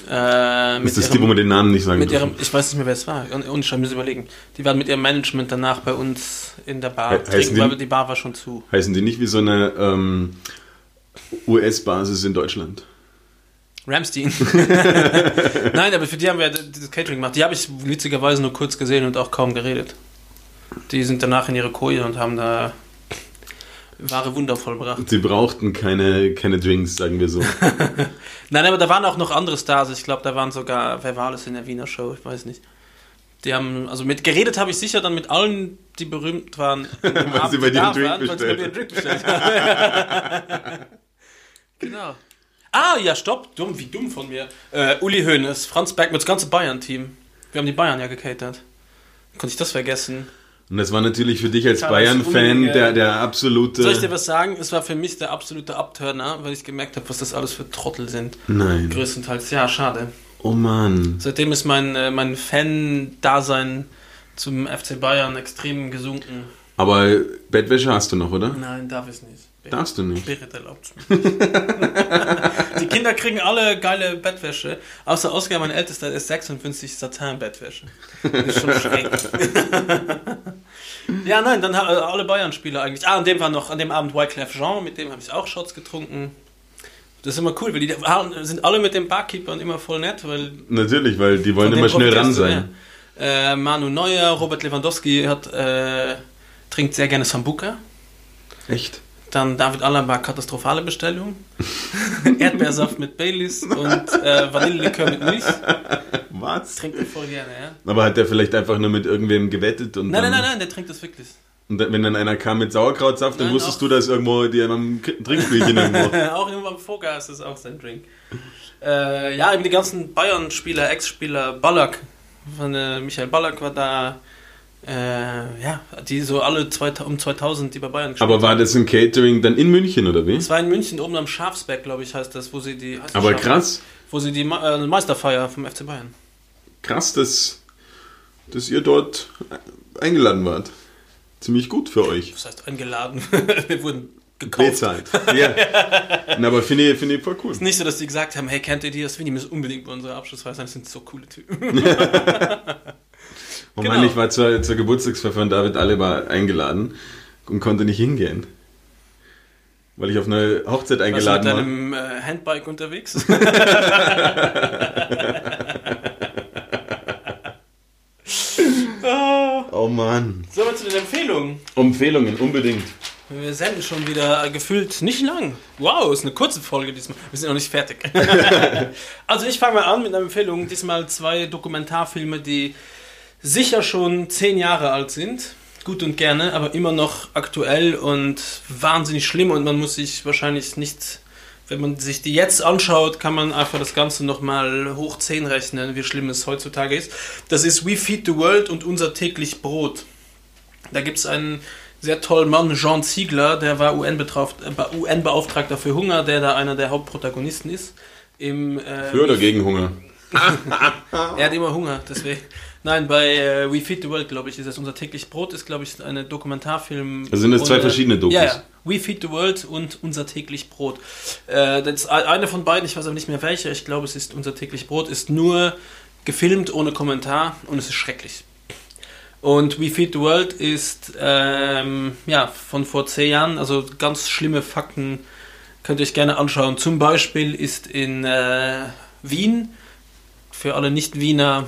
Äh, Ist das ihrem- die, wo man den Namen nicht sagen mit dürfen? ihrem, ich weiß nicht mehr, wer es war. Und, und ich muss überlegen. Die waren mit ihrem Management danach bei uns in der Bar He- trinken, die- weil die Bar war schon zu. Heißen die nicht wie so eine ähm, US-Basis in Deutschland? Ramstein. Nein, aber für die haben wir das Catering gemacht. Die habe ich witzigerweise nur kurz gesehen und auch kaum geredet. Die sind danach in ihre Koje und haben da wahre Wunder vollbracht. Sie brauchten keine, keine Drinks, sagen wir so. Nein, aber da waren auch noch andere Stars. Ich glaube, da waren sogar, wer war alles in der Wiener Show? Ich weiß nicht. Die haben, also mit geredet habe ich sicher dann mit allen, die berühmt waren. Weil sie bei dir einen Drink weil sie bei bestellt mir einen Drink bestellt haben. genau. Ah, ja, stopp. Dumm, wie dumm von mir. Äh, Uli Hoeneß, Franz Bergmann, das ganze Bayern-Team. Wir haben die Bayern ja gecatert. Konnte ich das vergessen? Und das war natürlich für dich als Bayern-Fan der, der absolute... Soll ich dir was sagen? Es war für mich der absolute Abturner, weil ich gemerkt habe, was das alles für Trottel sind. Nein. Größtenteils. Ja, schade. Oh Mann. Seitdem ist mein, äh, mein Fan-Dasein zum FC Bayern extrem gesunken. Aber Bettwäsche hast du noch, oder? Nein, darf ich nicht. Darfst du nicht. Berit erlaubt. Die Kinder kriegen alle geile Bettwäsche. Außer Oscar, mein Ältester, ist 56 Satin-Bettwäsche. Das ist schon schräg. ja, nein, dann äh, alle Bayern-Spieler eigentlich. Ah, an dem war noch, an dem Abend Wyclef Jean, mit dem habe ich auch Shots getrunken. Das ist immer cool, weil die sind alle mit den Barkeepern immer voll nett, weil Natürlich, weil die wollen immer schnell ran sein. Äh, Manu Neuer, Robert Lewandowski hat, äh, trinkt sehr gerne Sambuca. Echt? Dann David Alaba, katastrophale Bestellung. Erdbeersaft mit Baileys und äh, Vanillelikör mit Milch. Was? Trinkt er voll gerne, ja. Aber hat der vielleicht einfach nur mit irgendwem gewettet und Nein, nein, nein, nein, der trinkt das wirklich. Und wenn dann einer kam mit Sauerkrautsaft, dann Nein, wusstest auch- du, dass irgendwo die K- Trinkspielchen irgendwo. auch immer am Vorgas ist auch sein Drink. Äh, ja, eben die ganzen Bayern-Spieler, Ex-Spieler, Ballack, von äh, Michael Ballack war da. Äh, ja, die so alle 2000, um 2000, die bei Bayern gespielt Aber war das ein Catering dann in München oder wie? Es war in München oben am Schafsberg, glaube ich, heißt das, wo sie die. Aber krass, Wo sie die Ma äh, Meisterfeier vom FC Bayern. krass, dass, dass ihr dort eingeladen wart. Ziemlich gut für euch. Das heißt eingeladen. Wir wurden gekauft. Bezahlt. Ja. Na, aber finde ich, finde ich voll cool. Nicht so, dass die gesagt haben, hey, kennt ihr die? Das die müssen unbedingt bei unserer Abschlussfeier sein. Das sind so coole Typen. Oh Genau. Ich war zur, zur Geburtstagsfeier von David Alaba eingeladen und konnte nicht hingehen. Weil ich auf eine Hochzeit Warst du mit eingeladen war. deinem äh, Handbike unterwegs? Oh Mann. So, mal zu den Empfehlungen. Empfehlungen, unbedingt. Wir senden schon wieder gefühlt nicht lang. Wow, ist eine kurze Folge diesmal. Wir sind noch nicht fertig. also ich fange mal an mit einer Empfehlung. Diesmal zwei Dokumentarfilme, die sicher schon zehn Jahre alt sind. Gut und gerne, aber immer noch aktuell und wahnsinnig schlimm. Und man muss sich wahrscheinlich nicht, wenn man sich die jetzt anschaut, kann man einfach das Ganze nochmal hoch 10 rechnen, wie schlimm es heutzutage ist. Das ist We Feed the World und unser täglich Brot. Da gibt es einen sehr tollen Mann, Jean Ziegler, der war UN-Beauftragter UN -Beauftragter für Hunger, der da einer der Hauptprotagonisten ist. Im, äh, Für oder gegen Hunger? er hat immer Hunger, deswegen. Nein, bei äh, We Feed the World, glaube ich, ist es unser täglich Brot, ist, glaube ich, eine Dokumentarfilm. Also sind das zwei verschiedene Dokus? Ja, ja. We Feed the World und unser täglich Brot. Äh, das eine von beiden, ich weiß aber nicht mehr welche, ich glaube, es ist unser täglich Brot, ist nur gefilmt ohne Kommentar und es ist schrecklich. Und We Feed the World ist ähm, ja, von vor zehn Jahren, also ganz schlimme Fakten könnt ihr euch gerne anschauen. Zum Beispiel ist in äh, Wien, für alle Nicht-Wiener,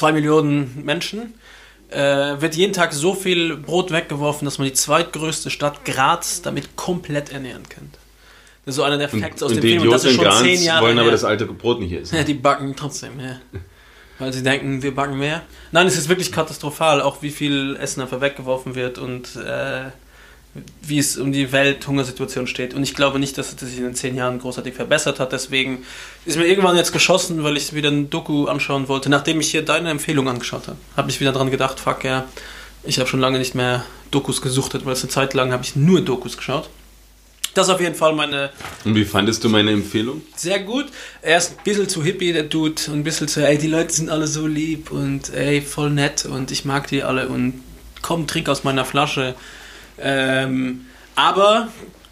zwei Millionen Menschen, äh, wird jeden Tag so viel Brot weggeworfen, dass man die zweitgrößte Stadt Graz damit komplett ernähren könnte. Das ist so einer der Und, Facts aus und dem Film. Und das ist in schon zehn Graz Jahre wollen aber her. das alte Brot nicht essen. Ja, die backen trotzdem, ja. Weil sie denken, wir backen mehr. Nein, es ist wirklich katastrophal, auch wie viel Essen einfach weggeworfen wird und äh, wie es um die Welthungersituation steht. Und ich glaube nicht, dass es sich in den zehn Jahren großartig verbessert hat. Deswegen ist mir irgendwann jetzt geschossen, weil ich wieder ein Doku anschauen wollte, nachdem ich hier deine Empfehlung angeschaut habe. Habe ich wieder dran gedacht, fuck ja, ich habe schon lange nicht mehr Dokus gesuchtet, weil es eine Zeit lang habe ich nur Dokus geschaut. Das ist auf jeden Fall meine Und wie fandest du meine Empfehlung? sehr gut. Er ist ein bisschen zu hippie, der Dude, und ein bisschen zu, ey, die Leute sind alle so lieb und ey, voll nett und ich mag die alle und komm, trink aus meiner Flasche. Ähm, aber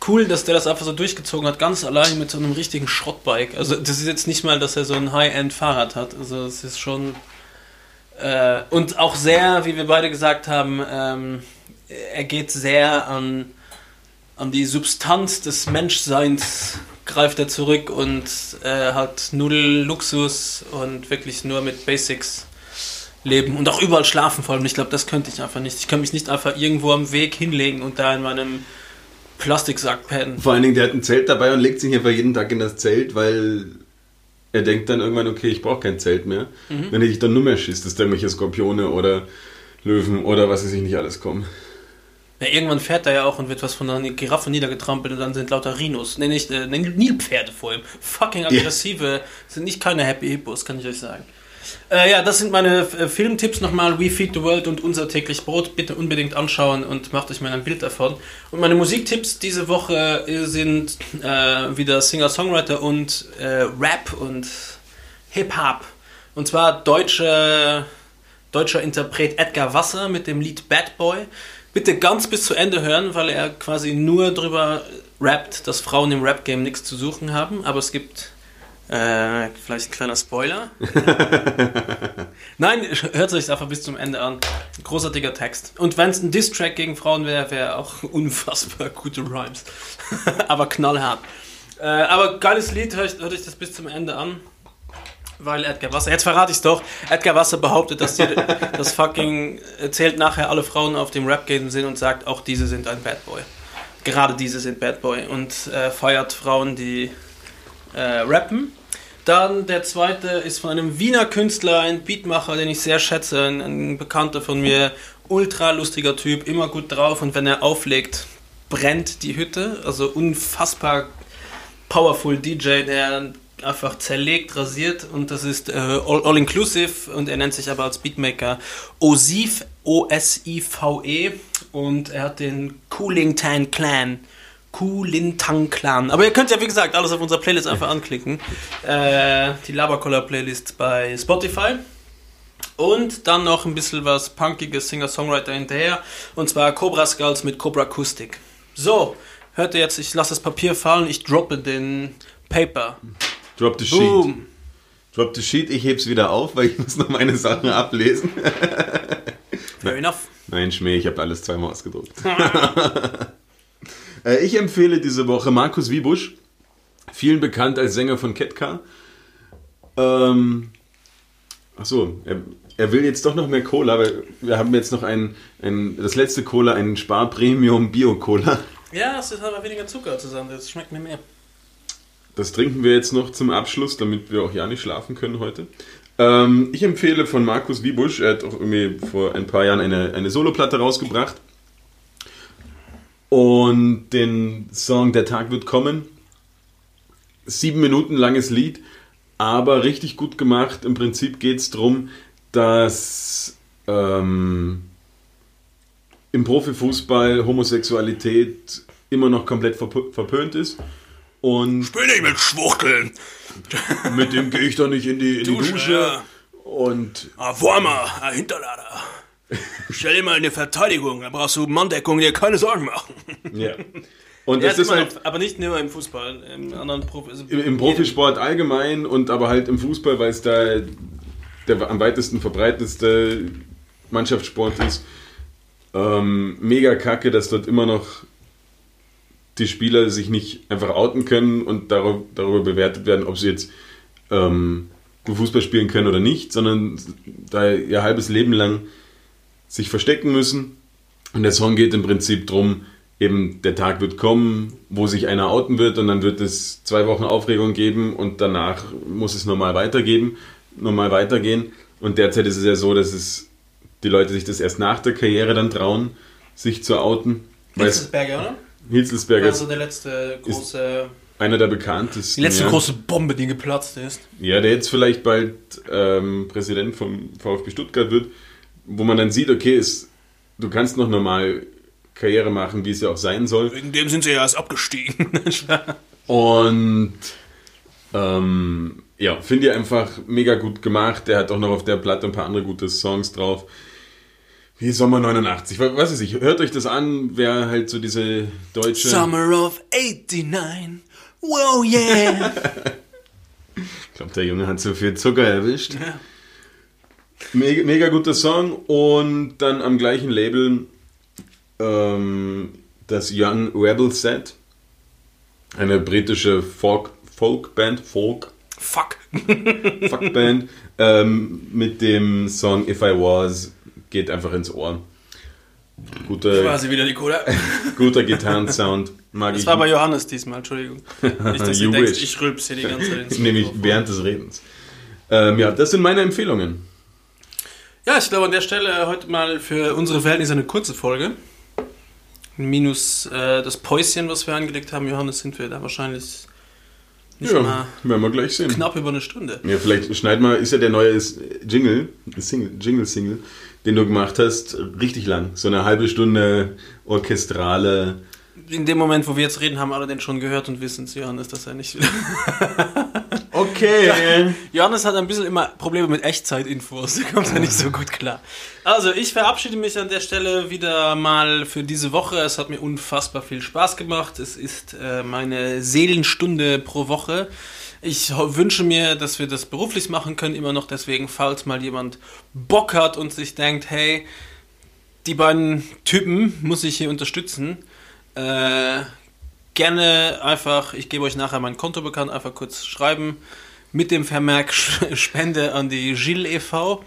cool, dass der das einfach so durchgezogen hat, ganz allein mit so einem richtigen Schrottbike. Also das ist jetzt nicht mal, dass er so ein High-End-Fahrrad hat. Also es ist schon äh, und auch sehr, wie wir beide gesagt haben, ähm, er geht sehr an, an die Substanz des Menschseins greift er zurück und äh, hat null Luxus und wirklich nur mit Basics leben und auch überall schlafen vor allem. Ich glaube, das könnte ich einfach nicht. Ich kann mich nicht einfach irgendwo am Weg hinlegen und da in meinem Plastiksack pennen. Vor allen Dingen, der hat ein Zelt dabei und legt sich einfach jeden Tag in das Zelt, weil er denkt dann irgendwann, okay, ich brauche kein Zelt mehr. Wenn er sich dann nur mehr schießt, dass da irgendwelche Skorpione oder Löwen oder was weiß ich nicht alles kommen. Ja, irgendwann fährt er ja auch und wird was von einer Giraffe niedergetrampelt und dann sind lauter Rhinos. Nee, nicht, äh, Nilpferde vor ihm. Fucking aggressive. Sind nicht keine Happy Hippos, kann ich euch sagen. Äh, ja, das sind meine äh, Filmtipps nochmal. We Feed the World und Unser täglich Brot. Bitte unbedingt anschauen und macht euch mal ein Bild davon. Und meine Musiktipps diese Woche äh, sind äh, wieder Singer-Songwriter und äh, Rap und Hip-Hop. Und zwar deutsche, deutscher Interpret Edgar Wasser mit dem Lied Bad Boy. Bitte ganz bis zu Ende hören, weil er quasi nur drüber rappt, dass Frauen im Rap-Game nichts zu suchen haben. Aber es gibt äh, vielleicht ein kleiner Spoiler. Nein, hört euch einfach bis zum Ende an. Großartiger Text. Und wenn es ein Diss-Track gegen Frauen wäre, wäre auch unfassbar gute Rhymes. aber knallhart. Äh, aber geiles Lied, hört, hört euch das bis zum Ende an. Weil Edgar Wasser, jetzt verrate ich doch, Edgar Wasser behauptet, dass die, das fucking zählt nachher alle Frauen auf dem Rap-Game sind und sagt, auch diese sind ein Bad Boy. Gerade diese sind Bad Boy und äh, feiert Frauen, die äh, rappen. Dann der zweite ist von einem Wiener Künstler, ein Beatmacher, den ich sehr schätze, ein, ein Bekannter von mir, ultra lustiger Typ, immer gut drauf und wenn er auflegt, brennt die Hütte. Also unfassbar powerful DJ, der einfach zerlegt, rasiert und das ist äh, all, all inclusive und er nennt sich aber als Beatmaker Osif, O-S-I-V-E und er hat den Cooling Tan Clan. Kulintang Clan. Aber ihr könnt ja, wie gesagt, alles auf unserer Playlist einfach anklicken. Äh, die Labercoller Playlist bei Spotify. Und dann noch ein bisschen was punkiges Singer-Songwriter hinterher. Und zwar Cobra Skulls mit Cobra Acoustic. So, hört ihr jetzt, ich lasse das Papier fallen, ich droppe den Paper. Drop the sheet. Boom. Drop the sheet, ich heb's wieder auf, weil ich muss noch meine Sachen ablesen. Fair enough. Nein, Schmäh, ich habe alles zweimal ausgedruckt. Äh, ich empfehle diese Woche Markus Wiebusch, vielen bekannt als Sänger von Ketka. Ähm, achso, er, er will jetzt doch noch mehr Cola, weil wir haben jetzt noch ein, ein das letzte Cola, einen Spar Premium Bio Cola. Ja, es ist aber weniger Zucker zusammen, das schmeckt mir mehr. Das trinken wir jetzt noch zum Abschluss, damit wir auch ja nicht schlafen können heute. Ähm, ich empfehle von Markus Wiebusch, er hat auch irgendwie vor ein paar Jahren eine, eine Soloplatte rausgebracht. Und den Song Der Tag wird kommen. Sieben Minuten langes Lied, aber richtig gut gemacht. Im Prinzip geht es darum, dass ähm, im Profifußball Homosexualität immer noch komplett verp verpönt ist. Und Bin ich mit Schwuchteln. mit dem gehe ich doch nicht in die, in die Dusche, Dusche. ja. Und Ah, Warmer, ein Hinterlader. Stell dir mal eine Verteidigung, da brauchst du Manndeckung, dir keine Sorgen machen. ja. Und Ja, das ist halt noch, aber nicht nur im Fußball, im anderen Profi. Also im, im Profisport allgemein und aber halt im Fußball, weil es da der am weitesten verbreitetste Mannschaftssport ist. Ähm, mega kacke, dass dort immer noch die Spieler sich nicht einfach outen können und darüber, darüber bewertet werden, ob sie jetzt ähm, Fußball spielen können oder nicht, sondern da ihr halbes Leben lang sich verstecken müssen. Und der Song geht im Prinzip drum, eben der Tag wird kommen, wo sich einer outen wird und dann wird es zwei Wochen Aufregung geben und danach muss es normal weitergeben, normal weitergehen. Und derzeit ist es ja so, dass es die Leute sich das erst nach der Karriere dann trauen, sich zu outen. Hitzelsberger, oder? Hitzelsberger Also ist der letzte große. einer der bekanntesten. Die letzte ja. große Bombe, die geplatzt ist. Ja, der jetzt vielleicht bald ähm, Präsident vom VfB Stuttgart wird, wo man dann sieht, okay, ist, du kannst noch normal Karriere machen, wie es ja auch sein soll. Wegen dem sind sie ja erst abgestiegen. Und ähm, ja, finde ich einfach mega gut gemacht. Der hat auch noch auf der Platte ein paar andere gute Songs drauf. Wie Sommer 89. Was weiß ich, hört euch das an, wer halt so diese deutsche. Summer of 89. Wow, yeah. Ich glaube, der Junge hat so viel Zucker erwischt. Mega, mega guter Song. Und dann am gleichen Label ähm, das Young Rebel Set. Eine britische Folk, Folkband, Folk, Fuck. Fuckband, ähm, mit dem Song If I Was geht einfach ins Ohr. Guter, Quasi wieder die Cola. guter Gitarrensound. Mag Das ich. war bei Johannes diesmal, Entschuldigung. Nicht, dass denkt, wish. ich rülps hier die ganze Zeit Nämlich während des Redens. Ähm, ja, das sind meine Empfehlungen. Ja, ich glaube an der Stelle heute mal für unsere Verhältnisse eine kurze Folge. Minus äh, das Päuschen, was wir angelegt haben, Johannes, sind wir da wahrscheinlich nicht Ja, mal werden wir gleich sehen. knapp über eine Stunde. Ja, vielleicht schneid mal, ist ja der neue Jingle, Single, Jingle-Single, den du gemacht hast, richtig lang. So eine halbe Stunde orchestrale. In dem Moment, wo wir jetzt reden, haben alle den schon gehört und wissen es, Johannes, dass er nicht will. Okay. Johannes hat ein bisschen immer Probleme mit Echtzeitinfos, da kommt er nicht so gut klar. Also, ich verabschiede mich an der Stelle wieder mal für diese Woche. Es hat mir unfassbar viel Spaß gemacht. Es ist äh, meine Seelenstunde pro Woche. Ich wünsche mir, dass wir das beruflich machen können, immer noch deswegen, falls mal jemand Bock hat und sich denkt, hey, die beiden Typen muss ich hier unterstützen. Äh, gerne einfach, ich gebe euch nachher mein Konto bekannt, einfach kurz schreiben mit dem Vermerk Spende an die Gilles e.V.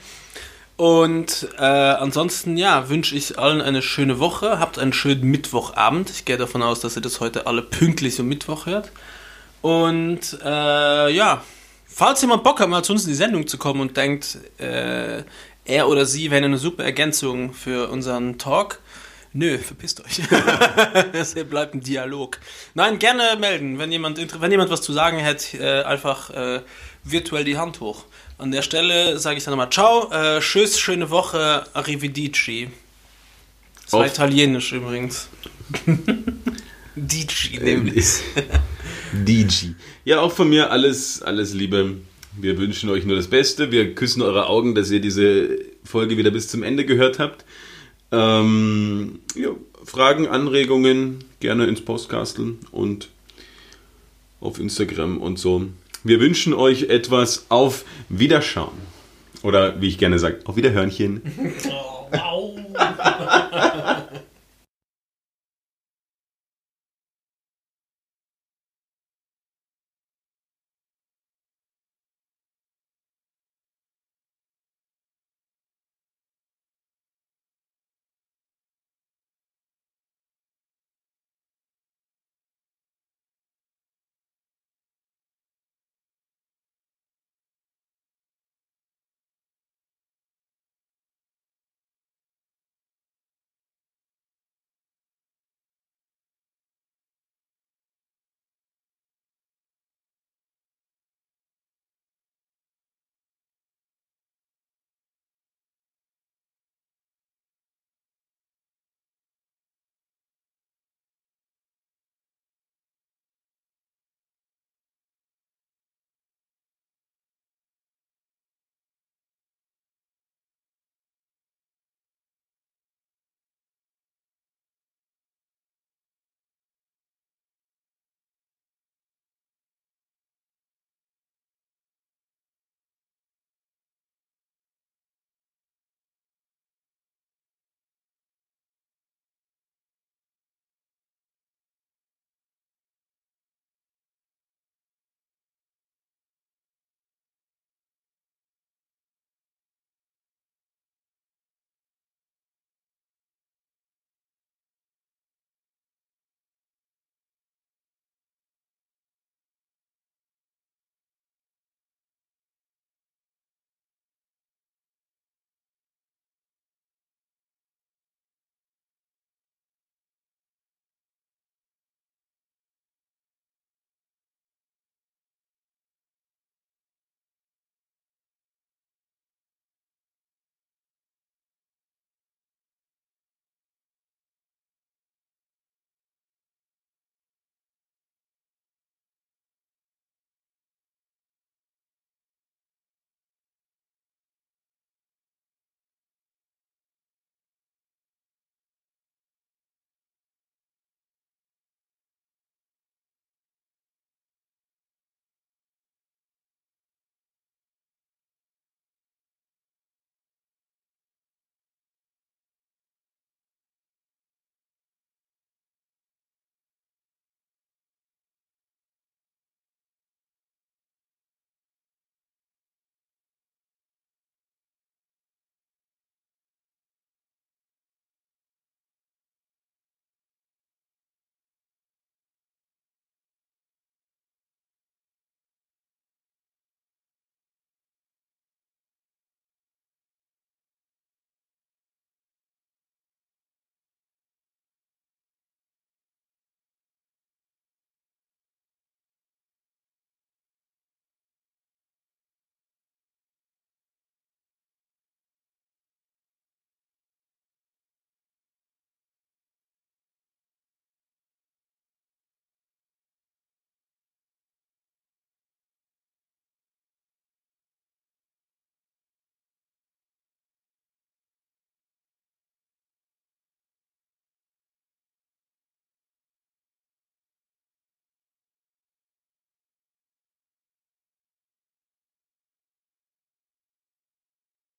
Und äh, ansonsten, ja, wünsche ich allen eine schöne Woche. Habt einen schönen Mittwochabend. Ich gehe davon aus, dass ihr das heute alle pünktlich um Mittwoch hört. Und äh, ja, falls jemand Bock hat, mal zu uns in die Sendung zu kommen und denkt, äh, er oder sie wäre eine super Ergänzung für unseren Talk, nö, verpisst euch. Es bleibt ein Dialog. Nein, gerne melden, wenn jemand, wenn jemand was zu sagen hat, äh, einfach äh, virtuell die Hand hoch. An der Stelle sage ich dann nochmal Ciao, äh, Tschüss, schöne Woche, Arrivederci. Das war Auf- italienisch übrigens. Dici nämlich. DG. Ja, auch von mir alles, alles Liebe. Wir wünschen euch nur das Beste. Wir küssen eure Augen, dass ihr diese Folge wieder bis zum Ende gehört habt. Ähm, ja, Fragen, Anregungen gerne ins Postkasteln und auf Instagram und so. Wir wünschen euch etwas auf Wiederschauen. Oder wie ich gerne sage, auf Wiederhörnchen. Oh, wow.